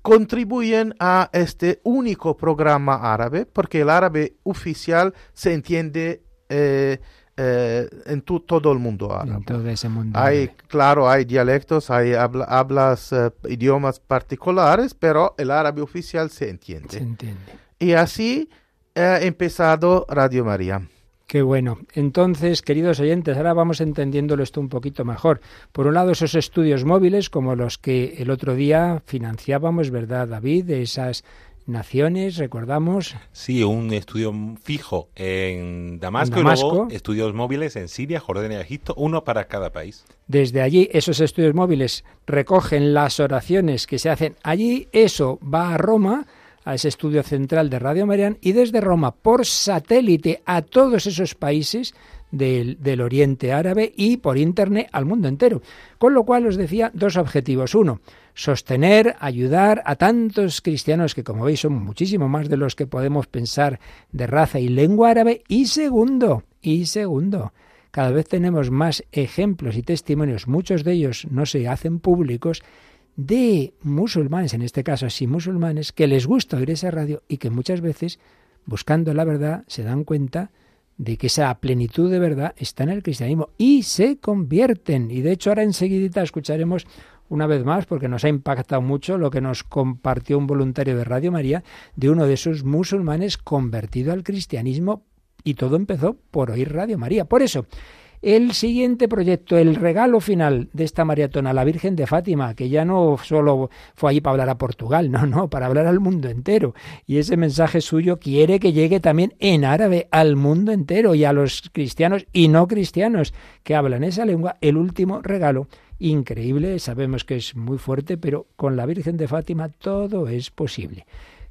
contribuyen a este único programa árabe, porque el árabe oficial se entiende eh, eh, en tu- todo el mundo árabe. En todo ese mundo. Hay, árabe. claro, hay dialectos, hay habla- hablas, eh, idiomas particulares, pero el árabe oficial se entiende. Se entiende. Y así ha empezado Radio María. Qué bueno. Entonces, queridos oyentes, ahora vamos entendiéndolo esto un poquito mejor. Por un lado, esos estudios móviles, como los que el otro día financiábamos, ¿verdad, David? De esas naciones, recordamos. Sí, un estudio fijo en Damasco, En Damasco. y luego estudios móviles en Siria, Jordania y Egipto, uno para cada país. Desde allí, esos estudios móviles recogen las oraciones que se hacen allí, eso va a Roma, a ese estudio central de Radio Marian, y desde Roma, por satélite, a todos esos países del, Oriente Árabe y por Internet al mundo entero. Con lo cual os decía dos objetivos. Uno, sostener, ayudar a tantos cristianos que, como veis, son muchísimo más de los que podemos pensar de raza y lengua árabe. Y segundo, y segundo, cada vez tenemos más ejemplos y testimonios, muchos de ellos no se hacen públicos, de musulmanes, en este caso sí musulmanes, que les gusta oír esa radio y que muchas veces, buscando la verdad, se dan cuenta de que esa plenitud de verdad está en el cristianismo y se convierten. Y de hecho ahora enseguidita escucharemos una vez más, porque nos ha impactado mucho lo que nos compartió un voluntario de Radio María, de uno de esos musulmanes convertido al cristianismo y todo empezó por oír Radio María. Por eso, el siguiente proyecto, el regalo final de esta maratón a la Virgen de Fátima, que ya no solo fue allí para hablar a Portugal, no, no, para hablar al mundo entero. Y ese mensaje suyo quiere que llegue también en árabe al mundo entero y a los cristianos y no cristianos que hablan esa lengua, el último regalo. Increíble, sabemos que es muy fuerte, pero con la Virgen de Fátima todo es posible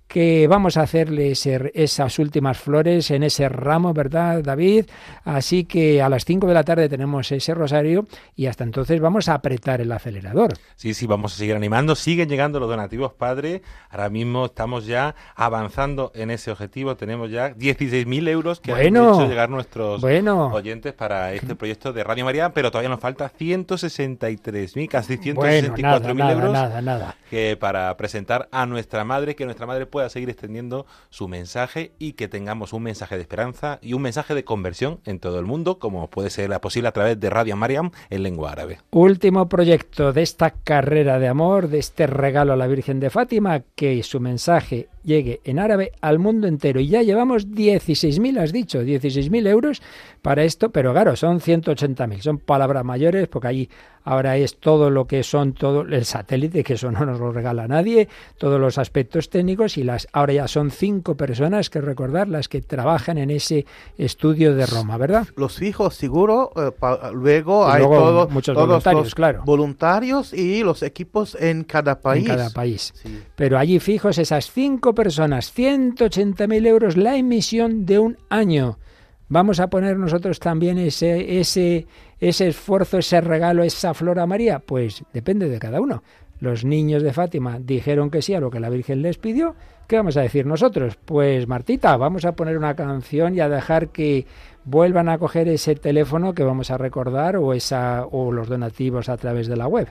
que vamos a hacerle ese, esas últimas flores en ese ramo, ¿verdad, David? Así que a las 5 de la tarde tenemos ese rosario y hasta entonces vamos a apretar el acelerador. Sí, sí, vamos a seguir animando. Siguen llegando los donativos, padre. Ahora mismo estamos ya avanzando en ese objetivo. Tenemos ya 16.000 euros que Bueno, han hecho llegar nuestros bueno. oyentes para este proyecto de Radio María, pero todavía nos falta 163.000, casi 164.000 Bueno, nada, nada, euros nada, nada. que para presentar a nuestra madre, que nuestra madre pueda seguir extendiendo su mensaje y que tengamos un mensaje de esperanza y un mensaje de conversión en todo el mundo, como puede ser posible a través de Radio Mariam en lengua árabe. Último proyecto de esta carrera de amor, de este regalo a la Virgen de Fátima, que su mensaje llegue en árabe al mundo entero. Y ya llevamos 16.000, has dicho, 16.000 euros para esto, pero claro, son 180.000, son palabras mayores, porque ahí ahora es todo lo que son todo el satélite, que eso no nos lo regala nadie, todos los aspectos técnicos y las ahora ya son cinco personas que recordar las que trabajan en ese estudio de Roma, ¿verdad? Los fijos, seguro. eh, pa- luego Y hay luego todos, muchos todos voluntarios, los claro. voluntarios y los equipos en cada país. En cada país. Sí. Pero allí fijos esas cinco personas, 180.000 euros la emisión de un año. Vamos a poner nosotros también ese, ese, ese esfuerzo, ese regalo, esa flor a María. Pues depende de cada uno. Los niños de Fátima dijeron que sí a lo que la Virgen les pidió. ¿Qué vamos a decir nosotros? Pues Martita, vamos a poner una canción y a dejar que vuelvan a coger ese teléfono que vamos a recordar o esa o los donativos a través de la web.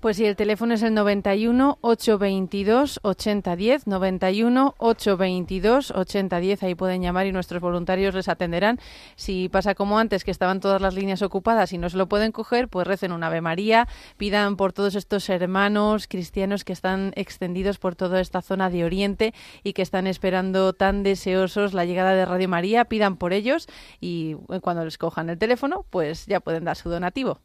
Pues sí, el teléfono es el 91 822 8010, 91 822 8010, ahí pueden llamar y nuestros voluntarios les atenderán. Si pasa como antes, que estaban todas las líneas ocupadas y no se lo pueden coger, pues recen una Ave María, pidan por todos estos hermanos cristianos que están extendidos por toda esta zona de Oriente y que están esperando tan deseosos la llegada de Radio María, pidan por ellos y eh, cuando les cojan el teléfono, pues ya pueden dar su donativo.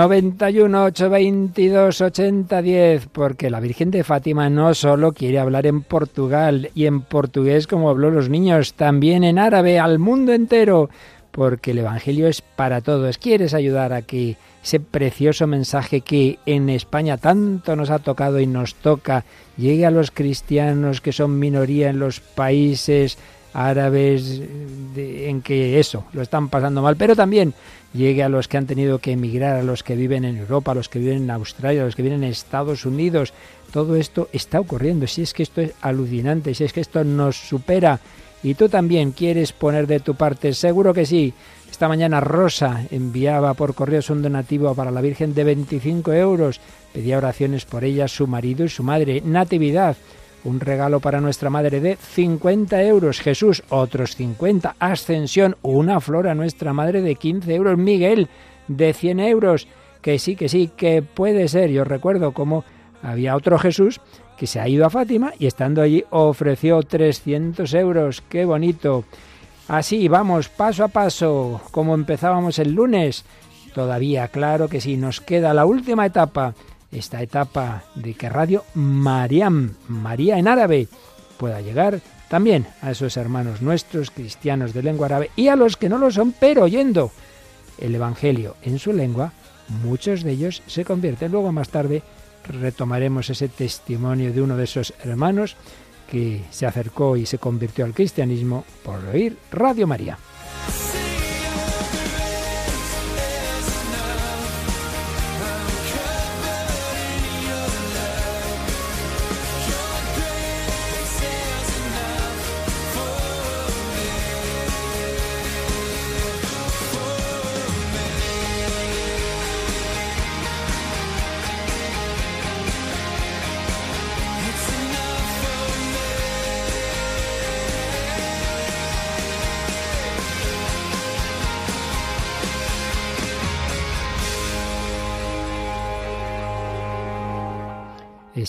91 822 8010 porque la Virgen de Fátima no solo quiere hablar en Portugal y en portugués como habló los niños, también en árabe al mundo entero, porque el Evangelio es para todos. ¿Quieres ayudar a que ese precioso mensaje que en España tanto nos ha tocado y nos toca llegue a los cristianos que son minoría en los países árabes de- en que eso lo están pasando mal, pero también llegue a los que han tenido que emigrar, a los que viven en Europa, a los que viven en Australia, a los que viven en Estados Unidos. Todo esto está ocurriendo. Si es que esto es alucinante, si es que esto nos supera y tú también quieres poner de tu parte, seguro que sí. Esta mañana Rosa enviaba por correos un donativo para la Virgen de 25 euros. Pedía oraciones por ella, su marido y su madre. Natividad, un regalo para nuestra madre de 50 euros. Jesús, otros 50. Ascensión, una flor a nuestra madre de 15 euros. Miguel, de 100 euros. Que sí, que sí, que puede ser. Yo recuerdo cómo había otro Jesús que se ha ido a Fátima y estando allí ofreció 300 euros. ¡Qué bonito! Así vamos, paso a paso, como empezábamos el lunes. Todavía, claro que sí, nos queda la última etapa, esta etapa de que Radio Mariam, María en árabe, pueda llegar también a esos hermanos nuestros, cristianos de lengua árabe, y a los que no lo son, pero oyendo el Evangelio en su lengua, muchos de ellos se convierten. Luego más tarde retomaremos ese testimonio de uno de esos hermanos que se acercó y se convirtió al cristianismo por oír Radio María.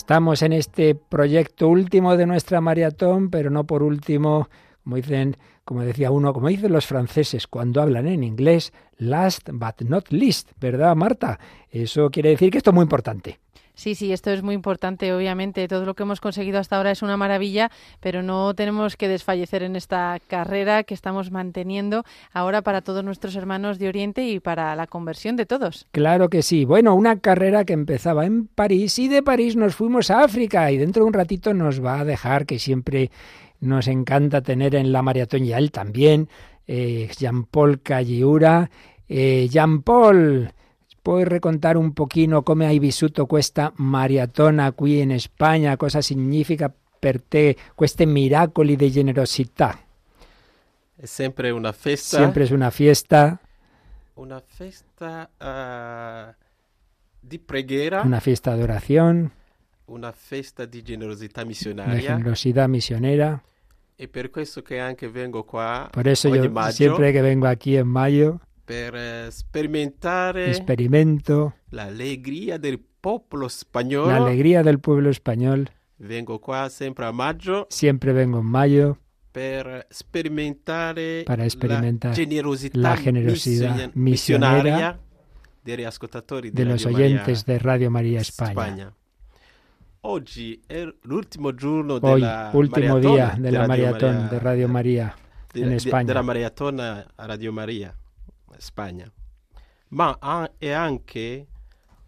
Estamos en este proyecto último de nuestra maratón, pero no por último, como dicen, como decía uno, como dicen los franceses cuando hablan en inglés, last but not least, ¿verdad, Marta? Eso quiere decir que esto es muy importante. Sí, sí, esto es muy importante, obviamente. Todo lo que hemos conseguido hasta ahora es una maravilla, pero no tenemos que desfallecer en esta carrera que estamos manteniendo ahora para todos nuestros hermanos de Oriente y para la conversión de todos. Claro que sí. Bueno, una carrera que empezaba en París y de París nos fuimos a África y dentro de un ratito nos va a dejar que siempre nos encanta tener en la maratón y a él también, Jean-Paul Calliura. Eh, Jean-Paul, puoi raccontare un pochino come hai vissuto questa maratona qui in Spagna? Cosa significa per te questi miracoli di generosità? È sempre una festa. Siempre es una fiesta, Una festa eh, di preghiera, una fiesta de oración, una festa di generosità de missionaria. generosidad misionera. E per questo che anche vengo qua Por eso yo maggio siempre que vengo aquí en mayo per sperimentare experimento l'allegria del popolo la alegría del pueblo español. Vengo qua sempre a maggio Siempre vengo en mayo per sperimentare Para experimentar la generosità, la generosidad degli ascoltatori de los Radio oyentes de Radio María España. Giorno Hoy, último día de la maratón de Radio María en España. della maratona a Radio Maria Spagna. Ma è anche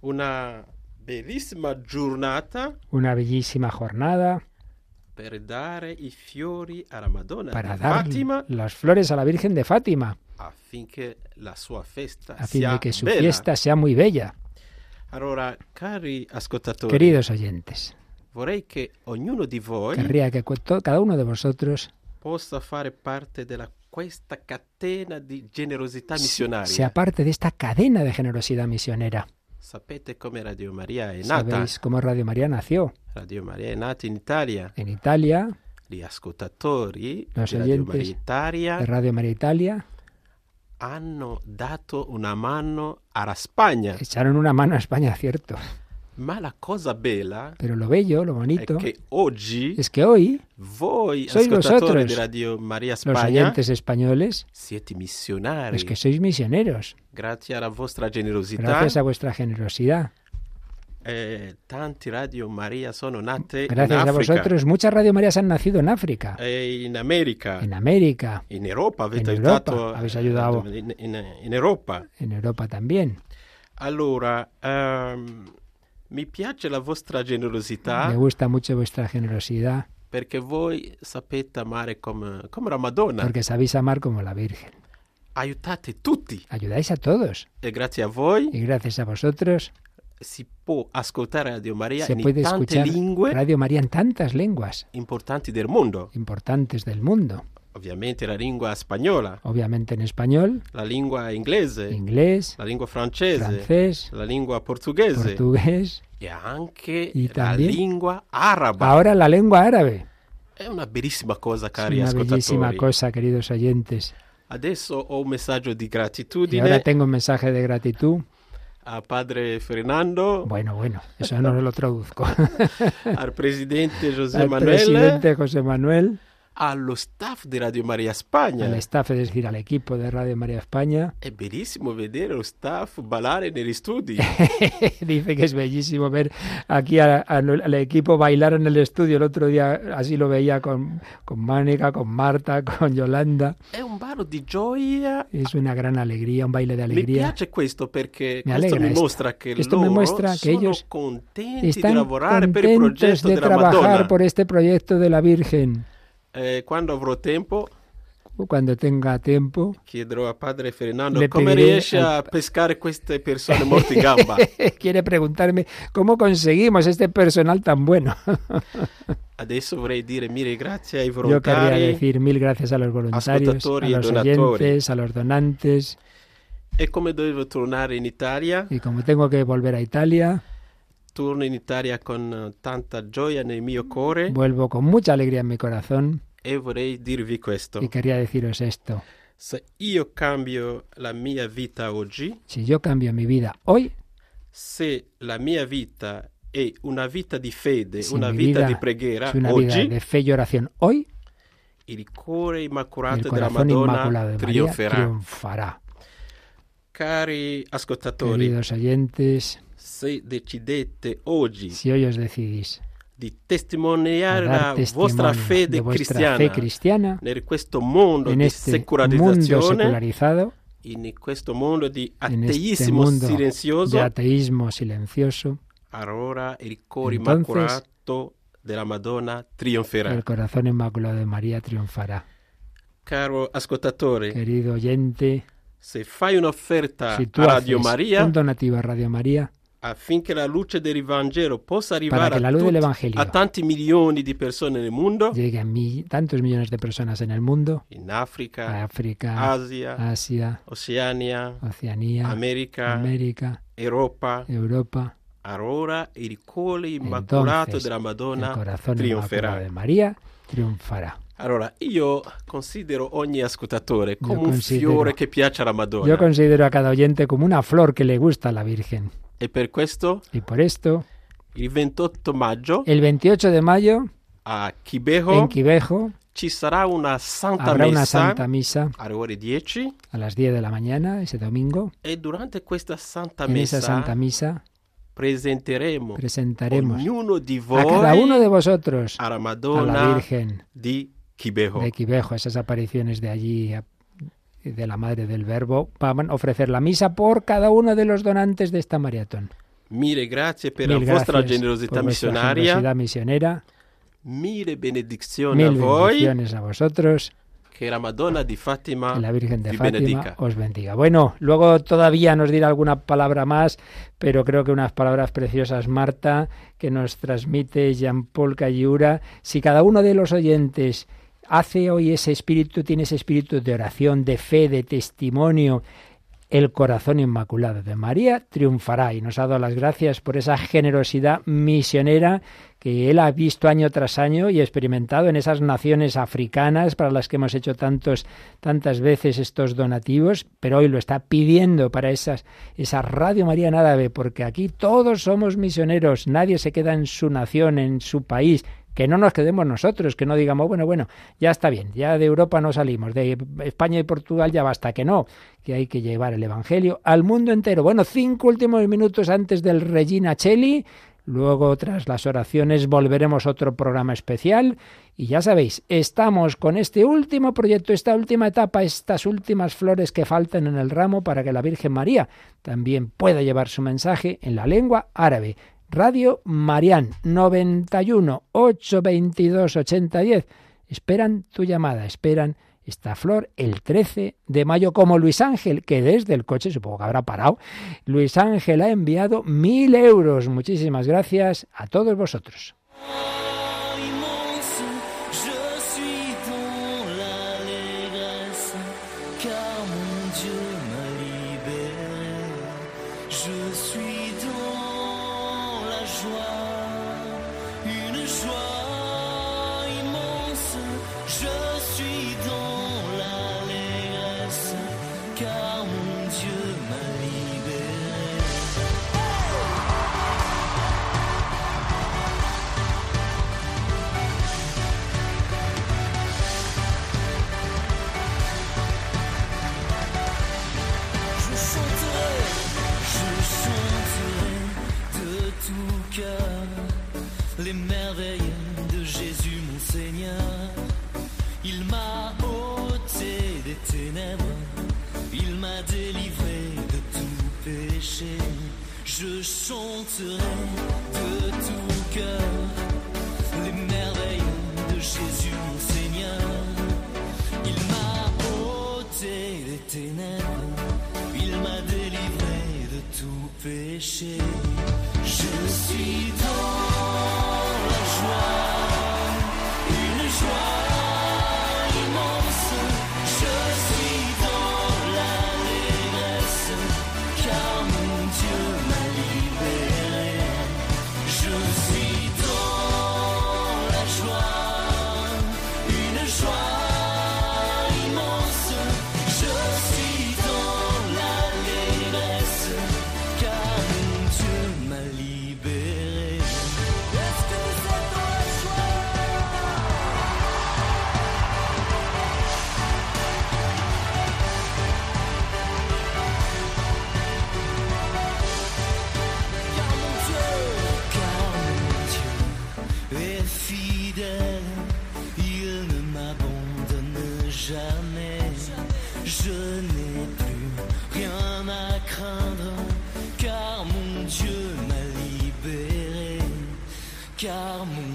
una bellissima giornata Una bellísima jornada per dare i fiori alla Madonna para dar Fatima las flores a la Virgen de Fátima, affinché la sua festa a fin de que su bella. fiesta sea muy bella. Allora, cari ascoltatori, Queridos oyentes, vorrei che ognuno di voi querría que cada uno de vosotros possa fare parte della questa catena di generosità missionaria. sea parte de esta cadena de generosidad misionera. Sapete come Radio Maria è nata? Sabéis cómo Radio María nació Radio Maria è nata in Italia, en Italia, gli ascoltatori Los di Radio Italia de Radio María Italia hanno dato una mano alla Spagna. echaron una mano a España, cierto. Ma la cosa bella Pero lo bello, lo bonito, che oggi es que hoy voi sois vosotros, di Radio Maria los Spagna oyentes españoles, siete missionari es que sois misioneros, grazie alla vostra generosità. gracias a vuestra generosidad. eh, tanti Radio Maria sono nate Gracias in a Africa vosotros, muchas Radio Marías han nacido en África, e in America, en América, in Europa. Aiutato Europa, habéis eh, ayudado. in, in- in Europa. en Europa también. Allora, ehm, mi piace la vostra generosità Me gusta mucho vuestra generosidad perché voi sapete amare come, come la Madonna. porque sabéis amar como la Virgen. Aiutate tutti Ayudáis a todos e grazie a voi y gracias a vosotros si può ascoltare Radio Maria se in puede tante escuchar lingue Radio María en tantas lenguas importanti del mondo. importantes del mundo. Ovviamente la lingua spagnola, Obviamente en español, la lingua inglese, inglés, la lingua francese, francés, la lingua portoghese portugués. Anche Y la también- lingua araba. Ahora la lengua árabe. È una bellissima cosa, Es cari una bellísima cosa, queridos oyentes. Adesso ho un messaggio di Y gratitudine ahora tengo un mensaje de gratitud. a padre Fernando, Bueno, bueno, eso no lo traduzco. al presidente José Al Manuel, presidente José Manuel, allo staff di Radio Maria Spagna. al staff, es decir, al equipo de Radio María España. È bellissimo vedere lo staff ballare negli studi. Dice que es bellísimo ver aquí a- a- al equipo bailar en el estudio. El otro día así lo veía con, con Mónica, con Marta, con Yolanda. È un ballo di gioia. Es una gran alegría, un baile de alegría. piace alegra mi esto. mostra che Esto me loro muestra que sono ellos contenti di Están lavorare per il contentos de della trabajar por este proyecto de la Virgen. Eh, quando avrò tempo Cuando tenga tiempo, chiederò a padre Fernando Le come riesce al- a pescare queste persone in gamba. quiere preguntarme cómo conseguimos este personal tan bueno. Adesso vorrei dire mille grazie ai Yo querría volontari decir mil gracias a los voluntarios, a e los donatori. oyentes, a los donantes. e come devo tornare in Italia, Y como tengo que volver a Italia, torno in Italia con eh, tanta gioia nel mio cuore vuelvo con mucha alegría en mi corazón e vorrei dirvi questo. y quería deciros esto. Se io cambio la mia vita oggi, Si yo cambio mi vida hoy, se la mia vita è una vita di fede, si una vita vida di preghiera es una vida de fe y oración hoy, il cuore immacolato della Madonna de trionferà. triunfará. Cari ascoltatori, Queridos oyentes, se decidete oggi si hoy os decidís di testimoniare la vostra fede cristiana fe cristiana in questo mondo di este secolarizzazione, secularizado, in questo mondo di en ateismo mundo silenzioso, de ateísmo silencioso, allora il cuore Entonces- immacolato della Madonna trionferà. corazón inmaculado de María triunfará. Caro ascoltatore, Querido oyente, se fai un'offerta si a Radio Maria un donativo a Radio María affinché la luce del Vangelo possa para arrivare que la a, tutti- a tanti milioni di persone nel mondo, llegue a mi- tantos millones de personas en el mundo, in Africa, África, Asia, Asia, Oceania, Oceanía, America, América, Europa, Europa, allora il cuore immacolato entonces della el Madonna trionferà. de María triunfará. Allora, io considero ogni ascoltatore come un fiore che piace alla Madonna. Yo considero a cada oyente como una flor que le gusta a la Virgen. E per questo, Y por esto, il 28 maggio, el 28 de mayo, a Quibejo, en Quivejo, ci sarà una santa habrá una santa misa alle ore 10 a las 10 de la mañana, ese domingo. e durante questa santa En esa santa misa presenteremo presentaremos ognuno di a cada uno de vosotros a Madonna la Virgen di Quibejo. de Quivejo, esas apariciones de allí de la Madre del Verbo, van a ofrecer la misa por cada uno de los donantes de esta maratón. Mille grazie per Mil la vostra generosità generosidad misionera. Mille benedizioni a Mil voi. bendiciones a vosotros. Che la Madonna di Fatima Que la Virgen de Fátima benedica. os bendiga. Bueno, luego todavía nos dirá alguna palabra más, pero creo que unas palabras preciosas, Marta, que nos transmite Jean-Paul Cayura. Si cada uno de los oyentes hace hoy ese espíritu, tiene ese espíritu de oración, de fe, de testimonio, el corazón inmaculado de María triunfará y nos ha dado las gracias por esa generosidad misionera que él ha visto año tras año y experimentado en esas naciones africanas para las que hemos hecho tantos, tantas veces estos donativos, pero hoy lo está pidiendo para esas, esa Radio María Nádave, porque aquí todos somos misioneros, nadie se queda en su nación, en su país, que no nos quedemos nosotros, que no digamos, bueno, bueno, ya está bien, ya de Europa no salimos, de España y Portugal ya basta, que no, que hay que llevar el Evangelio al mundo entero. Bueno, cinco últimos minutos antes del Regina Cheli, luego tras las oraciones volveremos a otro programa especial y ya sabéis, estamos con este último proyecto, esta última etapa, estas últimas flores que faltan en el ramo para que la Virgen María también pueda llevar su mensaje en la lengua árabe. Radio Marián 91 822 8010. Esperan tu llamada, esperan esta flor el 13 de mayo, como Luis Ángel, que desde el coche, supongo que habrá parado, Luis Ángel ha enviado mil euros. Muchísimas gracias a todos vosotros. Chanterai de tout cœur les merveilles de Jésus mon Seigneur. Il m'a ôté des ténèbres, il m'a délivré de tout péché. N'ai plus rien à craindre, car mon Dieu m'a libéré. Car mon